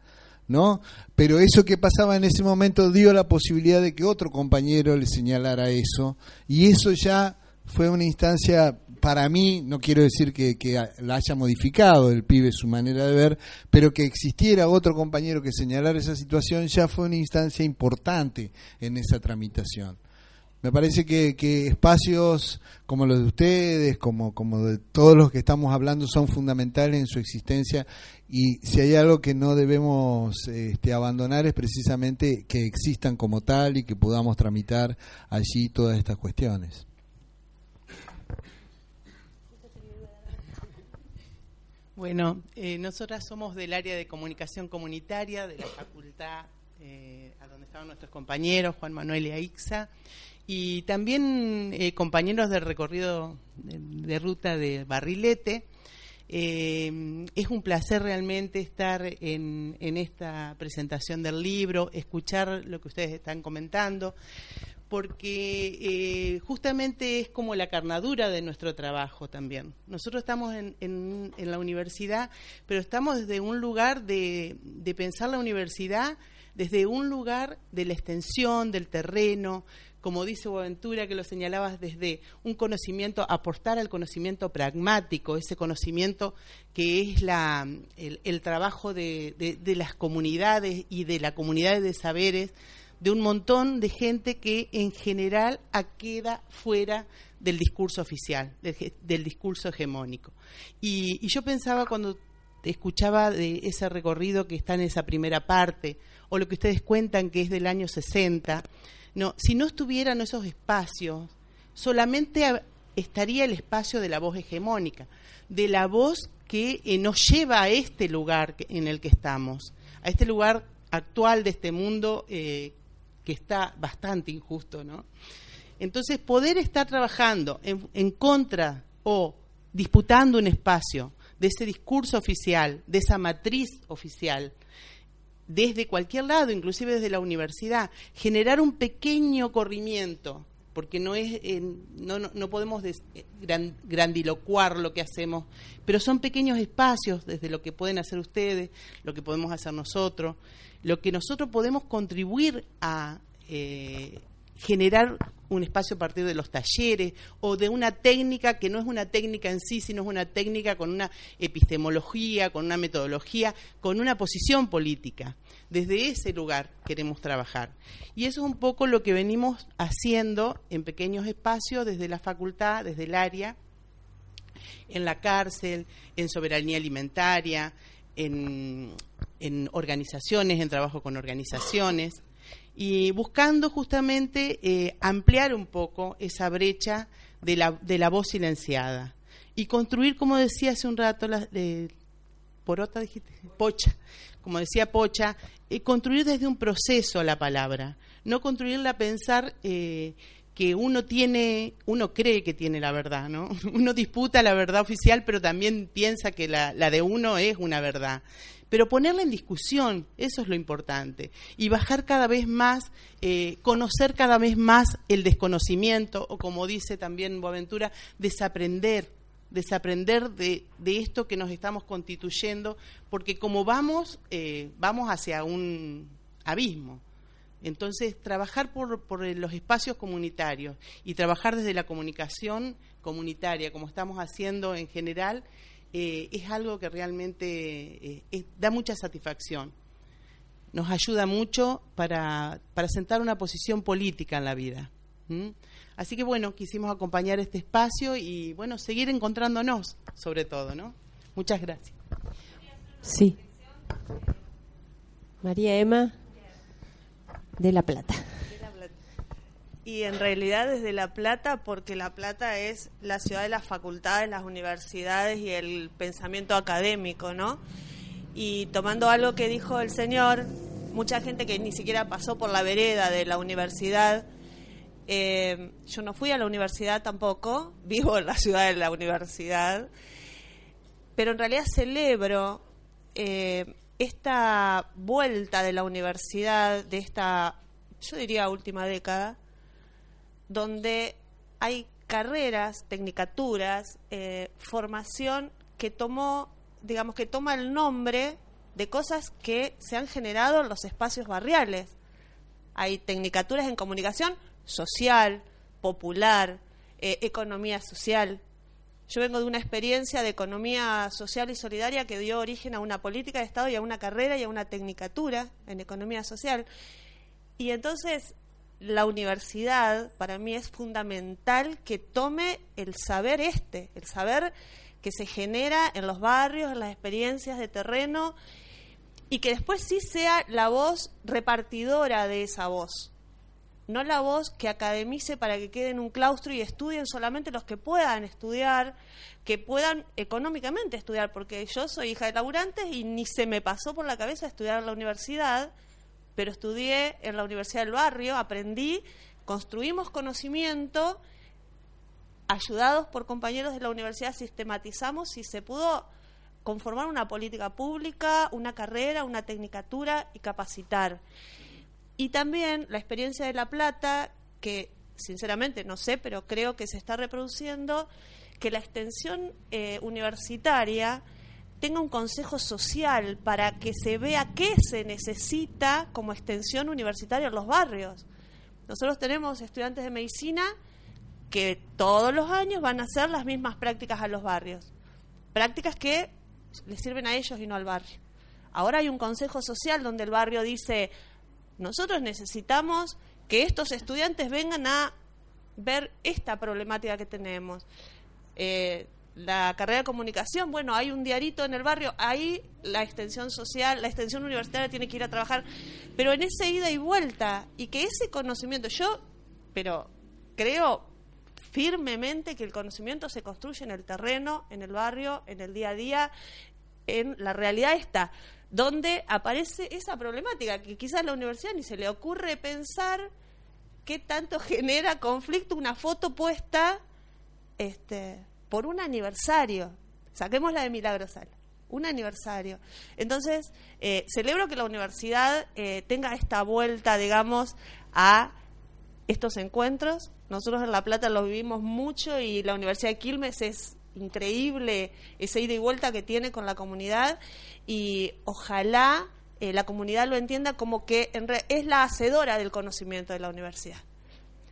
¿No? Pero eso que pasaba en ese momento dio la posibilidad de que otro compañero le señalara eso, y eso ya fue una instancia, para mí, no quiero decir que, que la haya modificado el pibe su manera de ver, pero que existiera otro compañero que señalara esa situación ya fue una instancia importante en esa tramitación. Me parece que, espacios como los de ustedes, como, como de todos los que estamos hablando, son fundamentales en su existencia y si hay algo que no debemos este, abandonar es precisamente que existan como tal y que podamos tramitar allí todas estas cuestiones. Bueno, eh, nosotras somos del área de comunicación comunitaria de la facultad eh, a donde estaban nuestros compañeros, Juan Manuel y Aixa y también eh, compañeros del recorrido de, ruta de Barrilete. Eh, es un placer realmente estar en, esta presentación del libro, escuchar lo que ustedes están comentando, porque eh, justamente es como la carnadura de nuestro trabajo también. Nosotros estamos en, en, la universidad, pero estamos desde un lugar de, de pensar la universidad desde un lugar de la extensión, del terreno, como dice Boaventura, que lo señalabas desde un conocimiento, aportar al conocimiento pragmático, ese conocimiento que es el, trabajo de, las comunidades y de la comunidad de saberes, de un montón de gente que en general queda fuera del discurso oficial, del, discurso hegemónico. Y, y yo pensaba cuando escuchaba de ese recorrido que está en esa primera parte, o lo que ustedes cuentan que es del año 60, no, si no estuvieran esos espacios, solamente estaría el espacio de la voz hegemónica, de la voz que eh, nos lleva a este lugar en el que estamos, a este lugar actual de este mundo eh, que está bastante injusto, ¿no? Entonces, poder estar trabajando en, en contra o disputando un espacio de ese discurso oficial, de esa matriz oficial, desde cualquier lado, inclusive desde la universidad, generar un pequeño corrimiento, porque no es no, no, podemos grandilocuar lo que hacemos, pero son pequeños espacios desde lo que pueden hacer ustedes, lo que podemos hacer nosotros, lo que nosotros podemos contribuir a eh, generar un espacio a partir de los talleres o de una técnica que no es una técnica en sí, sino es una técnica con una epistemología, con una metodología, con una posición política. Desde ese lugar queremos trabajar. Y eso es un poco lo que venimos haciendo en pequeños espacios desde la facultad, desde el área, en la cárcel, en soberanía alimentaria, en, en organizaciones, en trabajo con organizaciones y buscando justamente eh, ampliar un poco esa brecha de la, de la voz silenciada y construir, como decía hace un rato, la, de, porota dijiste, pocha, como decía Pocha, eh, construir desde un proceso la palabra, no construirla pensar eh, que uno tiene, uno cree que tiene la verdad, ¿no? (laughs) Uno disputa la verdad oficial, pero también piensa que la, la de uno es una verdad pero ponerla en discusión, eso es lo importante, y bajar cada vez más, eh, conocer cada vez más el desconocimiento, o como dice también Boaventura, desaprender, desaprender de, esto que nos estamos constituyendo, porque como vamos, eh, vamos hacia un abismo. Entonces, trabajar por, por, los espacios comunitarios y trabajar desde la comunicación comunitaria, como estamos haciendo en general, eh, es algo que realmente eh, da mucha satisfacción. Nos ayuda mucho para, para sentar una posición política en la vida. Así que bueno, quisimos acompañar este espacio y bueno, seguir encontrándonos, sobre todo, ¿no? Muchas gracias. Sí. María Emma de La Plata y en realidad desde La Plata, porque La Plata es la ciudad de las facultades, las universidades y el pensamiento académico, ¿no? Y tomando algo que dijo el señor, mucha gente que ni siquiera pasó por la vereda de la universidad Eh, yo no fui a la universidad tampoco, (laughs) vivo en la ciudad de la universidad, pero en realidad celebro eh, esta vuelta de la universidad, de esta, yo diría, última década, donde hay carreras, tecnicaturas, eh, formación que tomó, digamos, que toma el nombre de cosas que se han generado en los espacios barriales. Hay tecnicaturas en comunicación social, popular, eh, economía social. Yo vengo de una experiencia de economía social y solidaria que dio origen a una política de Estado y a una carrera y a una tecnicatura en economía social. Y entonces la universidad para mí es fundamental que tome el saber este, el saber que se genera en los barrios, en las experiencias de terreno y que después sí sea la voz repartidora de esa voz. No la voz que academice para que quede en un claustro y estudien solamente los que puedan estudiar, que puedan económicamente estudiar, porque yo soy hija de laburantes y ni se me pasó por la cabeza estudiar en la universidad, pero estudié en la Universidad del Barrio, aprendí, construimos conocimiento, ayudados por compañeros de la universidad, sistematizamos y se pudo conformar una política pública, una carrera, una tecnicatura y capacitar. Y también la experiencia de La Plata, que sinceramente no sé, pero creo que se está reproduciendo, que la extensión eh, universitaria tenga un consejo social para que se vea qué se necesita como extensión universitaria en los barrios. Nosotros tenemos estudiantes de medicina que todos los años van a hacer las mismas prácticas a los barrios. Prácticas que les sirven a ellos y no al barrio. Ahora hay un consejo social donde el barrio dice, nosotros necesitamos que estos estudiantes vengan a ver esta problemática que tenemos. Eh, la carrera de comunicación, bueno, hay un diarito en el barrio, ahí la extensión social, la extensión universitaria tiene que ir a trabajar, pero en esa ida y vuelta, y que ese conocimiento, yo, pero creo firmemente que el conocimiento se construye en el terreno, en el barrio, en el día a día, en la realidad está, donde aparece esa problemática, que quizás la universidad ni se le ocurre pensar qué tanto (laughs) genera conflicto una foto puesta este, por un aniversario. Saquemos la de Milagrosal. Un aniversario. Entonces, eh, celebro que la universidad eh, tenga esta vuelta, digamos, a estos encuentros. Nosotros en La Plata lo vivimos mucho y la Universidad de Quilmes es increíble esa ida y vuelta que tiene con la comunidad y ojalá eh, la comunidad lo entienda como que en es la hacedora del conocimiento de la universidad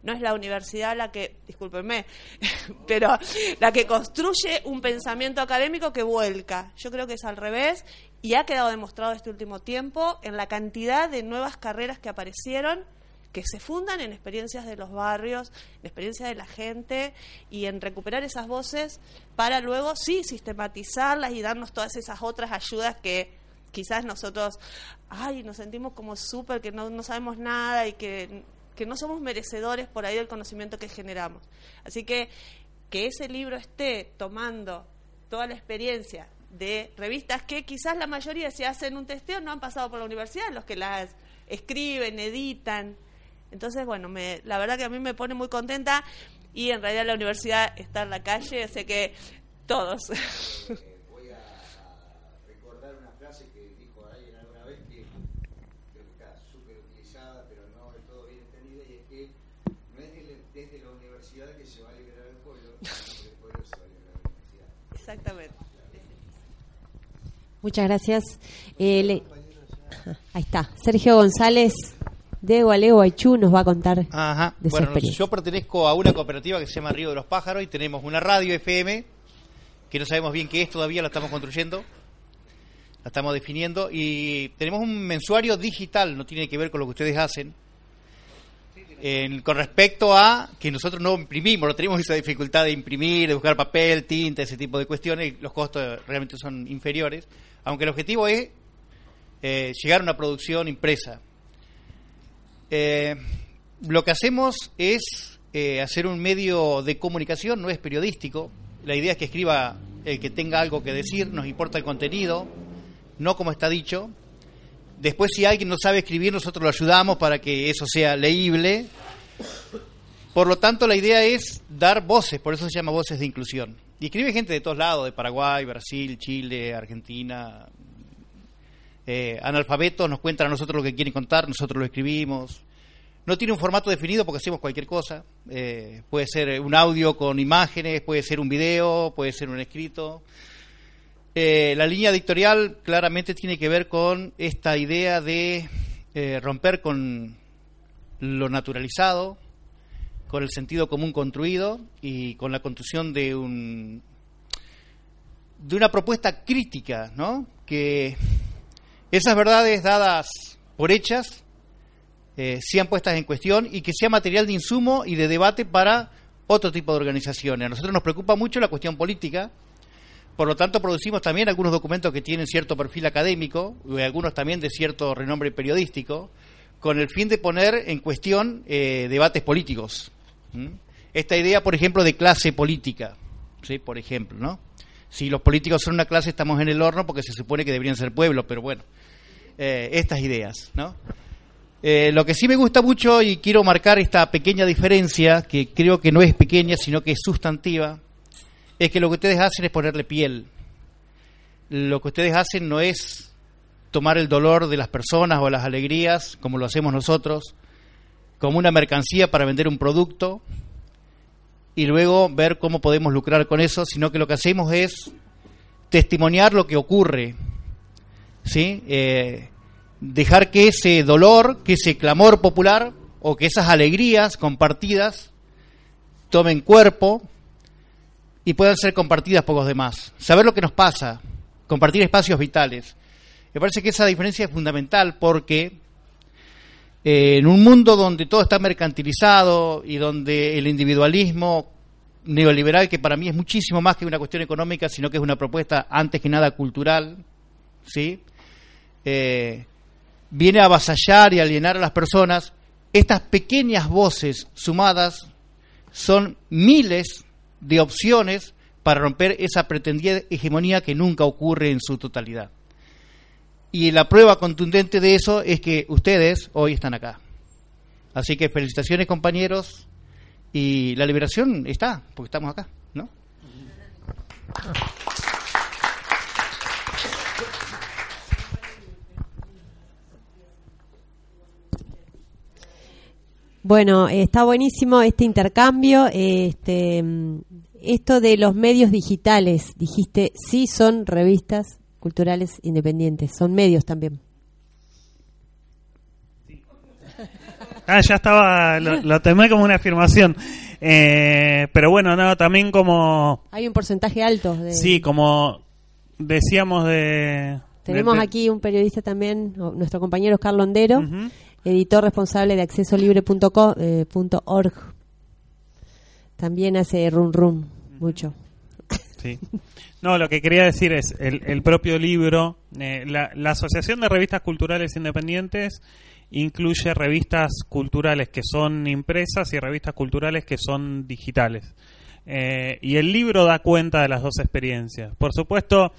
no es la universidad la que, discúlpenme, (laughs) pero la que construye un pensamiento académico que vuelca. Yo creo que es al revés y ha quedado demostrado este último tiempo en la cantidad de nuevas carreras que aparecieron que se fundan en experiencias de los barrios, en experiencias de la gente y en recuperar esas voces para luego sí sistematizarlas y darnos todas esas otras ayudas que quizás nosotros, ay, nos sentimos como súper, que no, no sabemos nada y que que no somos merecedores por ahí del conocimiento que generamos. Así que que ese libro esté tomando toda la experiencia de revistas que quizás la mayoría si hacen un testeo no han pasado por la universidad, los que las escriben, editan. Entonces, bueno, me, la verdad que a mí me pone muy contenta y en realidad la universidad está en la calle, sé que todos. (laughs) Exactamente. Muchas gracias. Eh, (coughs) ahí está. Sergio González de Gualeo Aichú nos va a contar Ajá. de bueno, su yo pertenezco a una cooperativa que se llama Río de los Pájaros y tenemos una radio FM que no sabemos bien qué es todavía, la estamos construyendo, la estamos definiendo y tenemos un mensuario digital, no tiene que ver con lo que ustedes hacen, con respecto a que nosotros no imprimimos, no tenemos esa dificultad de imprimir, de buscar papel, tinta, ese tipo de cuestiones, los costos realmente son inferiores, aunque el objetivo es eh, llegar a una producción impresa. Eh, lo que hacemos es eh, hacer un medio de comunicación, no es periodístico. La idea es que escriba el que tenga algo que decir, nos importa el contenido, no como está dicho. Después, si alguien no sabe escribir, nosotros lo ayudamos para que eso sea leíble. Por lo tanto, la idea es dar voces, por eso se llama Voces de Inclusión. Y escribe gente de todos lados, de Paraguay, Brasil, Chile, Argentina. Eh, analfabetos nos cuentan a nosotros lo que quieren contar, nosotros lo escribimos. No tiene un formato definido porque hacemos cualquier cosa. Eh, puede ser un audio con imágenes, puede ser un video, puede ser un escrito. Eh, la línea editorial claramente tiene que ver con esta idea de eh, romper con lo naturalizado, con el sentido común construido y con la construcción de un de una propuesta crítica, ¿no? Que esas verdades dadas por hechas eh, sean puestas en cuestión y que sea material de insumo y de debate para otro tipo de organizaciones. A nosotros nos preocupa mucho la cuestión política, por lo tanto producimos también algunos documentos que tienen cierto perfil académico y algunos también de cierto renombre periodístico, con el fin de poner en cuestión eh, debates políticos. Esta idea, por ejemplo, de clase política, ¿sí? por ejemplo, ¿no? Si los políticos son una clase, estamos en el horno porque se supone que deberían ser pueblos, pero bueno, eh, estas ideas, ¿no? Eh, lo que sí me gusta mucho y quiero marcar esta pequeña diferencia, que creo que no es pequeña, sino que es sustantiva, es que lo que ustedes hacen es ponerle piel. Lo que ustedes hacen no es tomar el dolor de las personas o las alegrías, como lo hacemos nosotros, como una mercancía para vender un producto y luego ver cómo podemos lucrar con eso, sino que lo que hacemos es testimoniar lo que ocurre, ¿sí? Eh, dejar que ese dolor, que ese clamor popular o que esas alegrías compartidas tomen cuerpo y puedan ser compartidas por los demás. Saber lo que nos pasa, compartir espacios vitales. Me parece que esa diferencia es fundamental porque eh, en un mundo donde todo está mercantilizado y donde el individualismo neoliberal, que para mí es muchísimo más que una cuestión económica, sino que es una propuesta antes que nada cultural, ¿sí? Eh, viene a avasallar y alienar a las personas, estas pequeñas voces sumadas son miles de opciones para romper esa pretendida hegemonía que nunca ocurre en su totalidad. Y la prueba contundente de eso es que ustedes hoy están acá. Así que felicitaciones compañeros y la liberación está, porque estamos acá, ¿no? Bueno, está buenísimo este intercambio. Este, esto de los medios digitales, dijiste, sí son revistas culturales independientes, son medios también. (laughs) Ah, ya estaba, lo, lo tomé como una afirmación. Eh, pero bueno, no, también como... Hay un porcentaje alto. De... Sí, como decíamos de... Tenemos de- aquí un periodista también, nuestro compañero Carlos Ondero, editor responsable de accesolibre.co, eh. También hace rum rum, mucho. Sí. No, lo que quería decir es el, el propio libro, eh, la, la Asociación de Revistas Culturales Independientes incluye revistas culturales que son impresas y revistas culturales que son digitales. Eh, y el libro da cuenta de las dos experiencias. Por supuesto,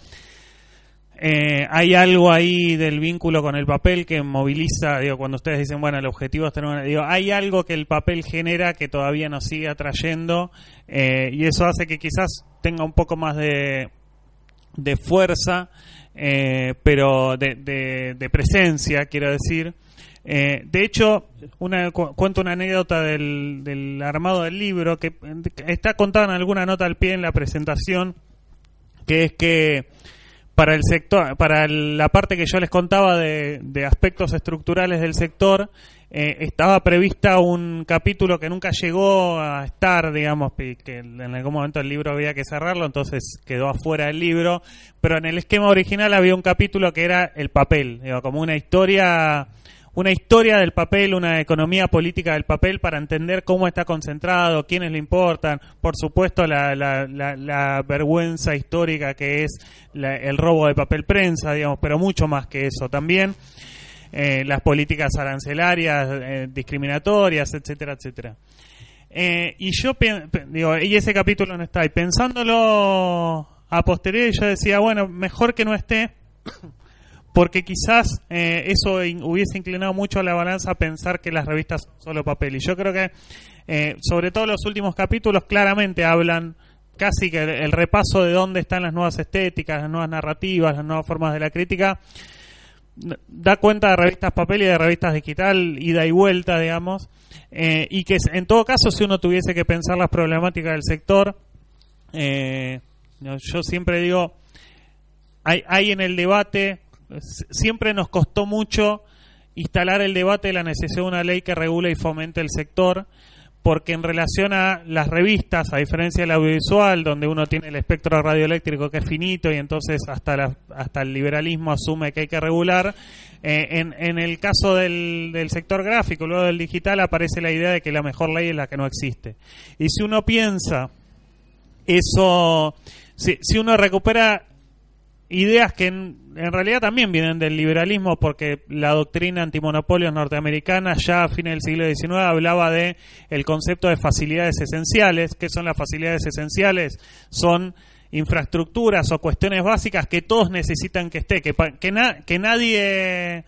eh, hay algo ahí del vínculo con el papel que moviliza, digo, cuando ustedes dicen, bueno, el objetivo es tener una... Hay algo que el papel genera que todavía nos sigue atrayendo eh, y eso hace que quizás tenga un poco más de, de fuerza, eh, pero de, de- presencia, quiero decir. De hecho, una, cu- cuento una anécdota del, del armado del libro que que está contada en alguna nota al pie en la presentación, que es que para el sector, para la parte que yo les contaba de, aspectos estructurales del sector, eh, estaba prevista un capítulo que nunca llegó a estar, digamos, que en algún momento el libro había que cerrarlo, entonces quedó afuera del libro, pero en el esquema original había un capítulo que era el papel, como una historia una historia del papel, una economía política del papel para entender cómo está concentrado, quiénes le importan, por supuesto la, la, la, la vergüenza histórica que es el robo de papel prensa, digamos, pero mucho más que eso también, eh, las políticas arancelarias, eh, discriminatorias, etcétera, etcétera. Eh, y yo digo, y ese capítulo no está, y pensándolo a posteriori yo decía, bueno, mejor que no esté, porque quizás eh, eso hubiese inclinado mucho a la balanza a pensar que las revistas son solo papel. Y yo creo que, eh, sobre todo los últimos capítulos, claramente hablan casi que el, repaso de dónde están las nuevas estéticas, las nuevas narrativas, las nuevas formas de la crítica, da cuenta de revistas papel y de revistas digital, ida y vuelta, digamos, eh, y que en todo caso, si uno tuviese que pensar las problemáticas del sector, yo siempre digo, hay, hay en el debate, siempre nos costó mucho instalar el debate de la necesidad de una ley que regule y fomente el sector, porque en relación a las revistas, a diferencia del audiovisual, donde uno tiene el espectro radioeléctrico que es finito y entonces hasta, hasta el liberalismo asume que hay que regular, eh, en, en el caso del, del sector gráfico, luego del digital, aparece la idea de que la mejor ley es la que no existe. Y si uno piensa eso, si, si uno recupera ideas que en, realidad también vienen del liberalismo porque la doctrina antimonopolios norteamericana ya a fines del siglo XIX hablaba de el concepto de facilidades esenciales. ¿Qué son las facilidades esenciales? Son infraestructuras o cuestiones básicas que todos necesitan que esté, que, que, na- que nadie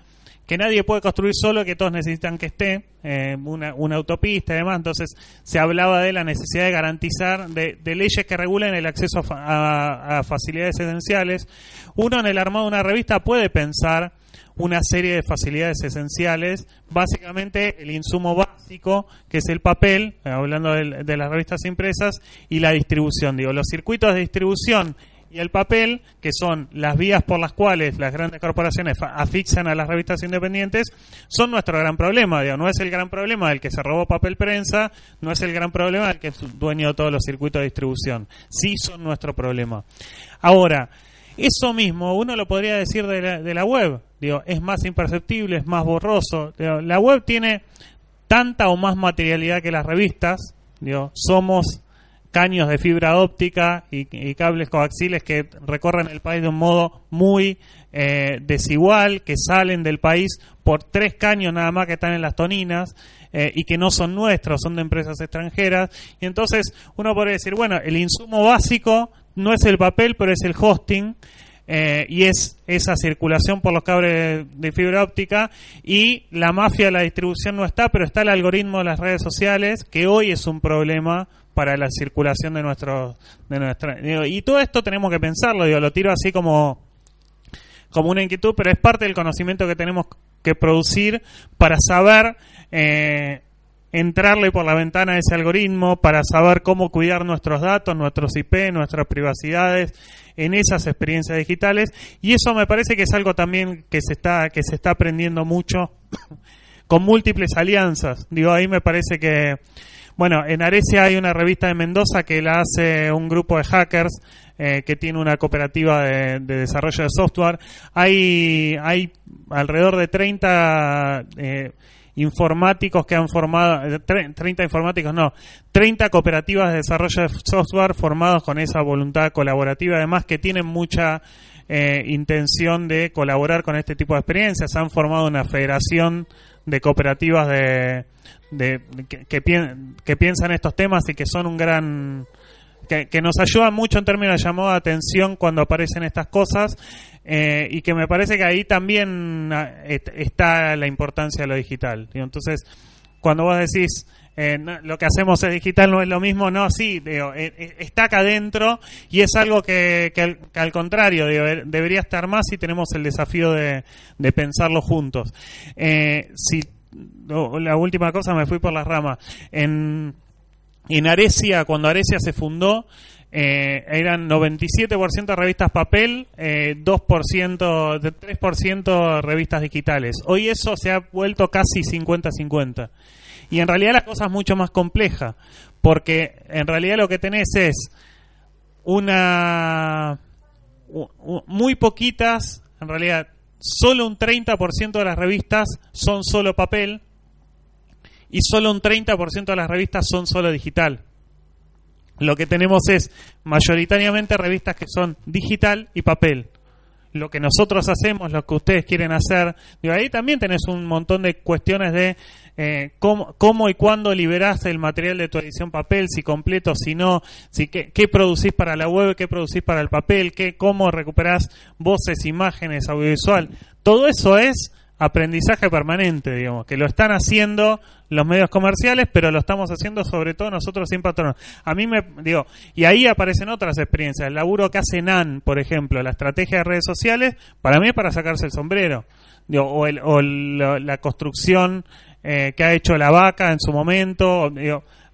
que nadie puede construir solo, que todos necesitan que esté, eh, una, una autopista y demás. Entonces se hablaba de la necesidad de garantizar, de, de leyes que regulen el acceso a, a- facilidades esenciales. Uno en el armado de una revista puede pensar una serie de facilidades esenciales, básicamente el insumo básico, que es el papel, hablando del- de las revistas impresas, y la distribución. Digo, los circuitos de distribución y el papel, que son las vías por las cuales las grandes corporaciones asfixian a las revistas independientes, son nuestro gran problema. Digo, no es el gran problema del que se robó papel prensa, no es el gran problema del que es dueño de todos los circuitos de distribución. Sí son nuestro problema. Ahora, eso mismo uno lo podría decir de la, de la web. Digo, es más imperceptible, es más borroso. La web tiene tanta o más materialidad que las revistas. Digo, somos caños de fibra óptica y, cables coaxiles que recorren el país de un modo muy eh, desigual, que salen del país por tres caños nada más que están en las toninas eh, y que no son nuestros, son de empresas extranjeras. Y entonces uno podría decir, bueno, el insumo básico no es el papel, pero es el hosting. eh, y es esa circulación por los cables de fibra óptica y la mafia de la distribución no está, pero está el algoritmo de las redes sociales que hoy es un problema para la circulación de nuestros de nuestra y todo esto tenemos que pensarlo digo lo tiro así como como una inquietud pero es parte del conocimiento que tenemos que producir para saber eh, entrarle por la ventana a ese algoritmo para saber cómo cuidar nuestros datos, nuestros IP, nuestras privacidades en esas experiencias digitales y eso me parece que es algo también que se está que se está aprendiendo mucho con múltiples alianzas. Digo, ahí me parece que bueno, en Arecia hay una revista de Mendoza que la hace un grupo de hackers eh, que tiene una cooperativa de, de desarrollo de software. Hay, hay alrededor de 30 eh, informáticos que han formado, eh, tre- 30 informáticos no, 30 cooperativas de desarrollo de software formados con esa voluntad colaborativa, además que tienen mucha eh, intención de colaborar con este tipo de experiencias. Han formado una federación de cooperativas de, de- que, que, pien- que piensan estos temas y que son un gran que, que nos ayudan mucho en términos de llamado de atención cuando aparecen estas cosas eh, y que me parece que ahí también ah, está la importancia de lo digital. Entonces, cuando vos decís eh, lo que hacemos es digital no es lo mismo, no, sí, eh, eh, está acá adentro y es algo que, que al, contrario debería estar más si tenemos el desafío de, de pensarlo juntos. Si la última cosa me fui por las ramas. En, en Arecia, cuando Arecia se fundó, eh, eran 97% de revistas papel, eh, 2%, de 3% revistas digitales. Hoy eso se ha vuelto casi 50-50. Y en realidad la cosa es mucho más compleja, porque en realidad lo que tenés es una... muy poquitas, en realidad solo un 30% de las revistas son solo papel y solo un 30% de las revistas son solo digital. Lo que tenemos es mayoritariamente revistas que son digital y papel. Lo que nosotros hacemos, lo que ustedes quieren hacer, digo, ahí también tenés un montón de cuestiones de eh, cómo, y cuándo liberaste el material de tu edición papel, si completo, si no, si qué, qué producís para la web, qué producís para el papel, qué, cómo recuperás voces, imágenes, audiovisual. Todo eso es aprendizaje permanente, digamos, que lo están haciendo los medios comerciales, pero lo estamos haciendo sobre todo nosotros sin patrón. A mí me digo, y ahí aparecen otras experiencias. El laburo que hace NAN, por ejemplo, la estrategia de redes sociales, para mí es para sacarse el sombrero. Digo, o, el, la construcción eh, que ha hecho la vaca en su momento.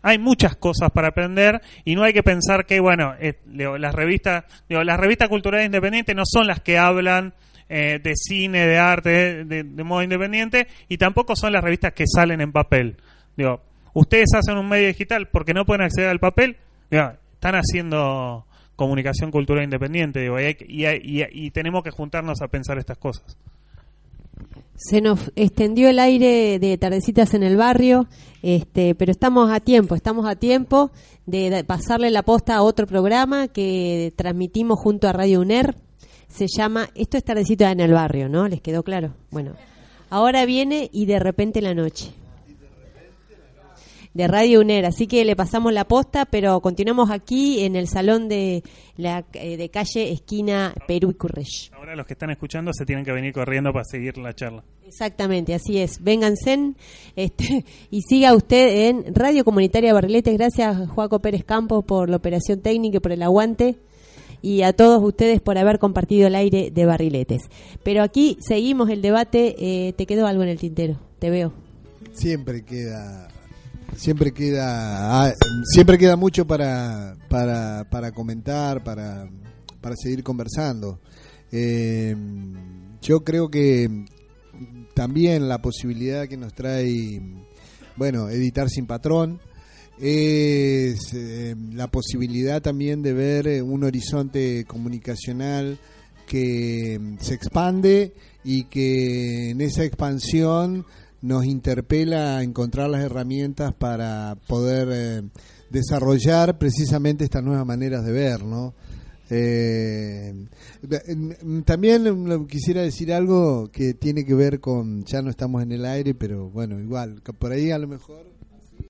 Hay muchas cosas para aprender y no hay que pensar que, bueno, eh, las revistas, digo, las revistas culturales independientes no son las que hablan eh, de cine, de arte, de, modo independiente, y tampoco son las revistas que salen en papel. Digo, ustedes hacen un medio digital porque no pueden acceder al papel, digo, están haciendo comunicación cultural independiente, digo, y, hay, y, y tenemos que juntarnos a pensar estas cosas. Se nos extendió el aire de tardecitas en el barrio, este, pero estamos a tiempo, estamos a tiempo de pasarle la posta a otro programa que transmitimos junto a Radio UNER, se llama, esto es Tardecita en el Barrio, ¿no? ¿Les quedó claro? Bueno, ahora viene y de repente la noche. De Radio UNER, así que le pasamos la posta, pero continuamos aquí en el salón de la de calle esquina Perú y Curresh. Ahora los que están escuchando se tienen que venir corriendo para seguir la charla. Exactamente, así es. Vénganse este, y siga usted en Radio Comunitaria Barriletes. Gracias, Juaco Pérez Campos, por la operación técnica y por el aguante y a todos ustedes por haber compartido el aire de barriletes. Pero aquí seguimos el debate. Eh, ¿Te quedó algo en el tintero? Te veo. Siempre queda, siempre queda, ah, siempre queda mucho para, para, para comentar, para, para seguir conversando. Eh, yo creo que también la posibilidad que nos trae, bueno, editar sin patrón, es eh, la posibilidad también de ver eh, un horizonte comunicacional que mm, se expande y que en esa expansión nos interpela a encontrar las herramientas para poder eh, desarrollar precisamente estas nuevas maneras de ver, ¿no? Eh, también quisiera decir algo que tiene que ver con, ya no estamos en el aire, pero bueno, igual, por ahí a lo mejor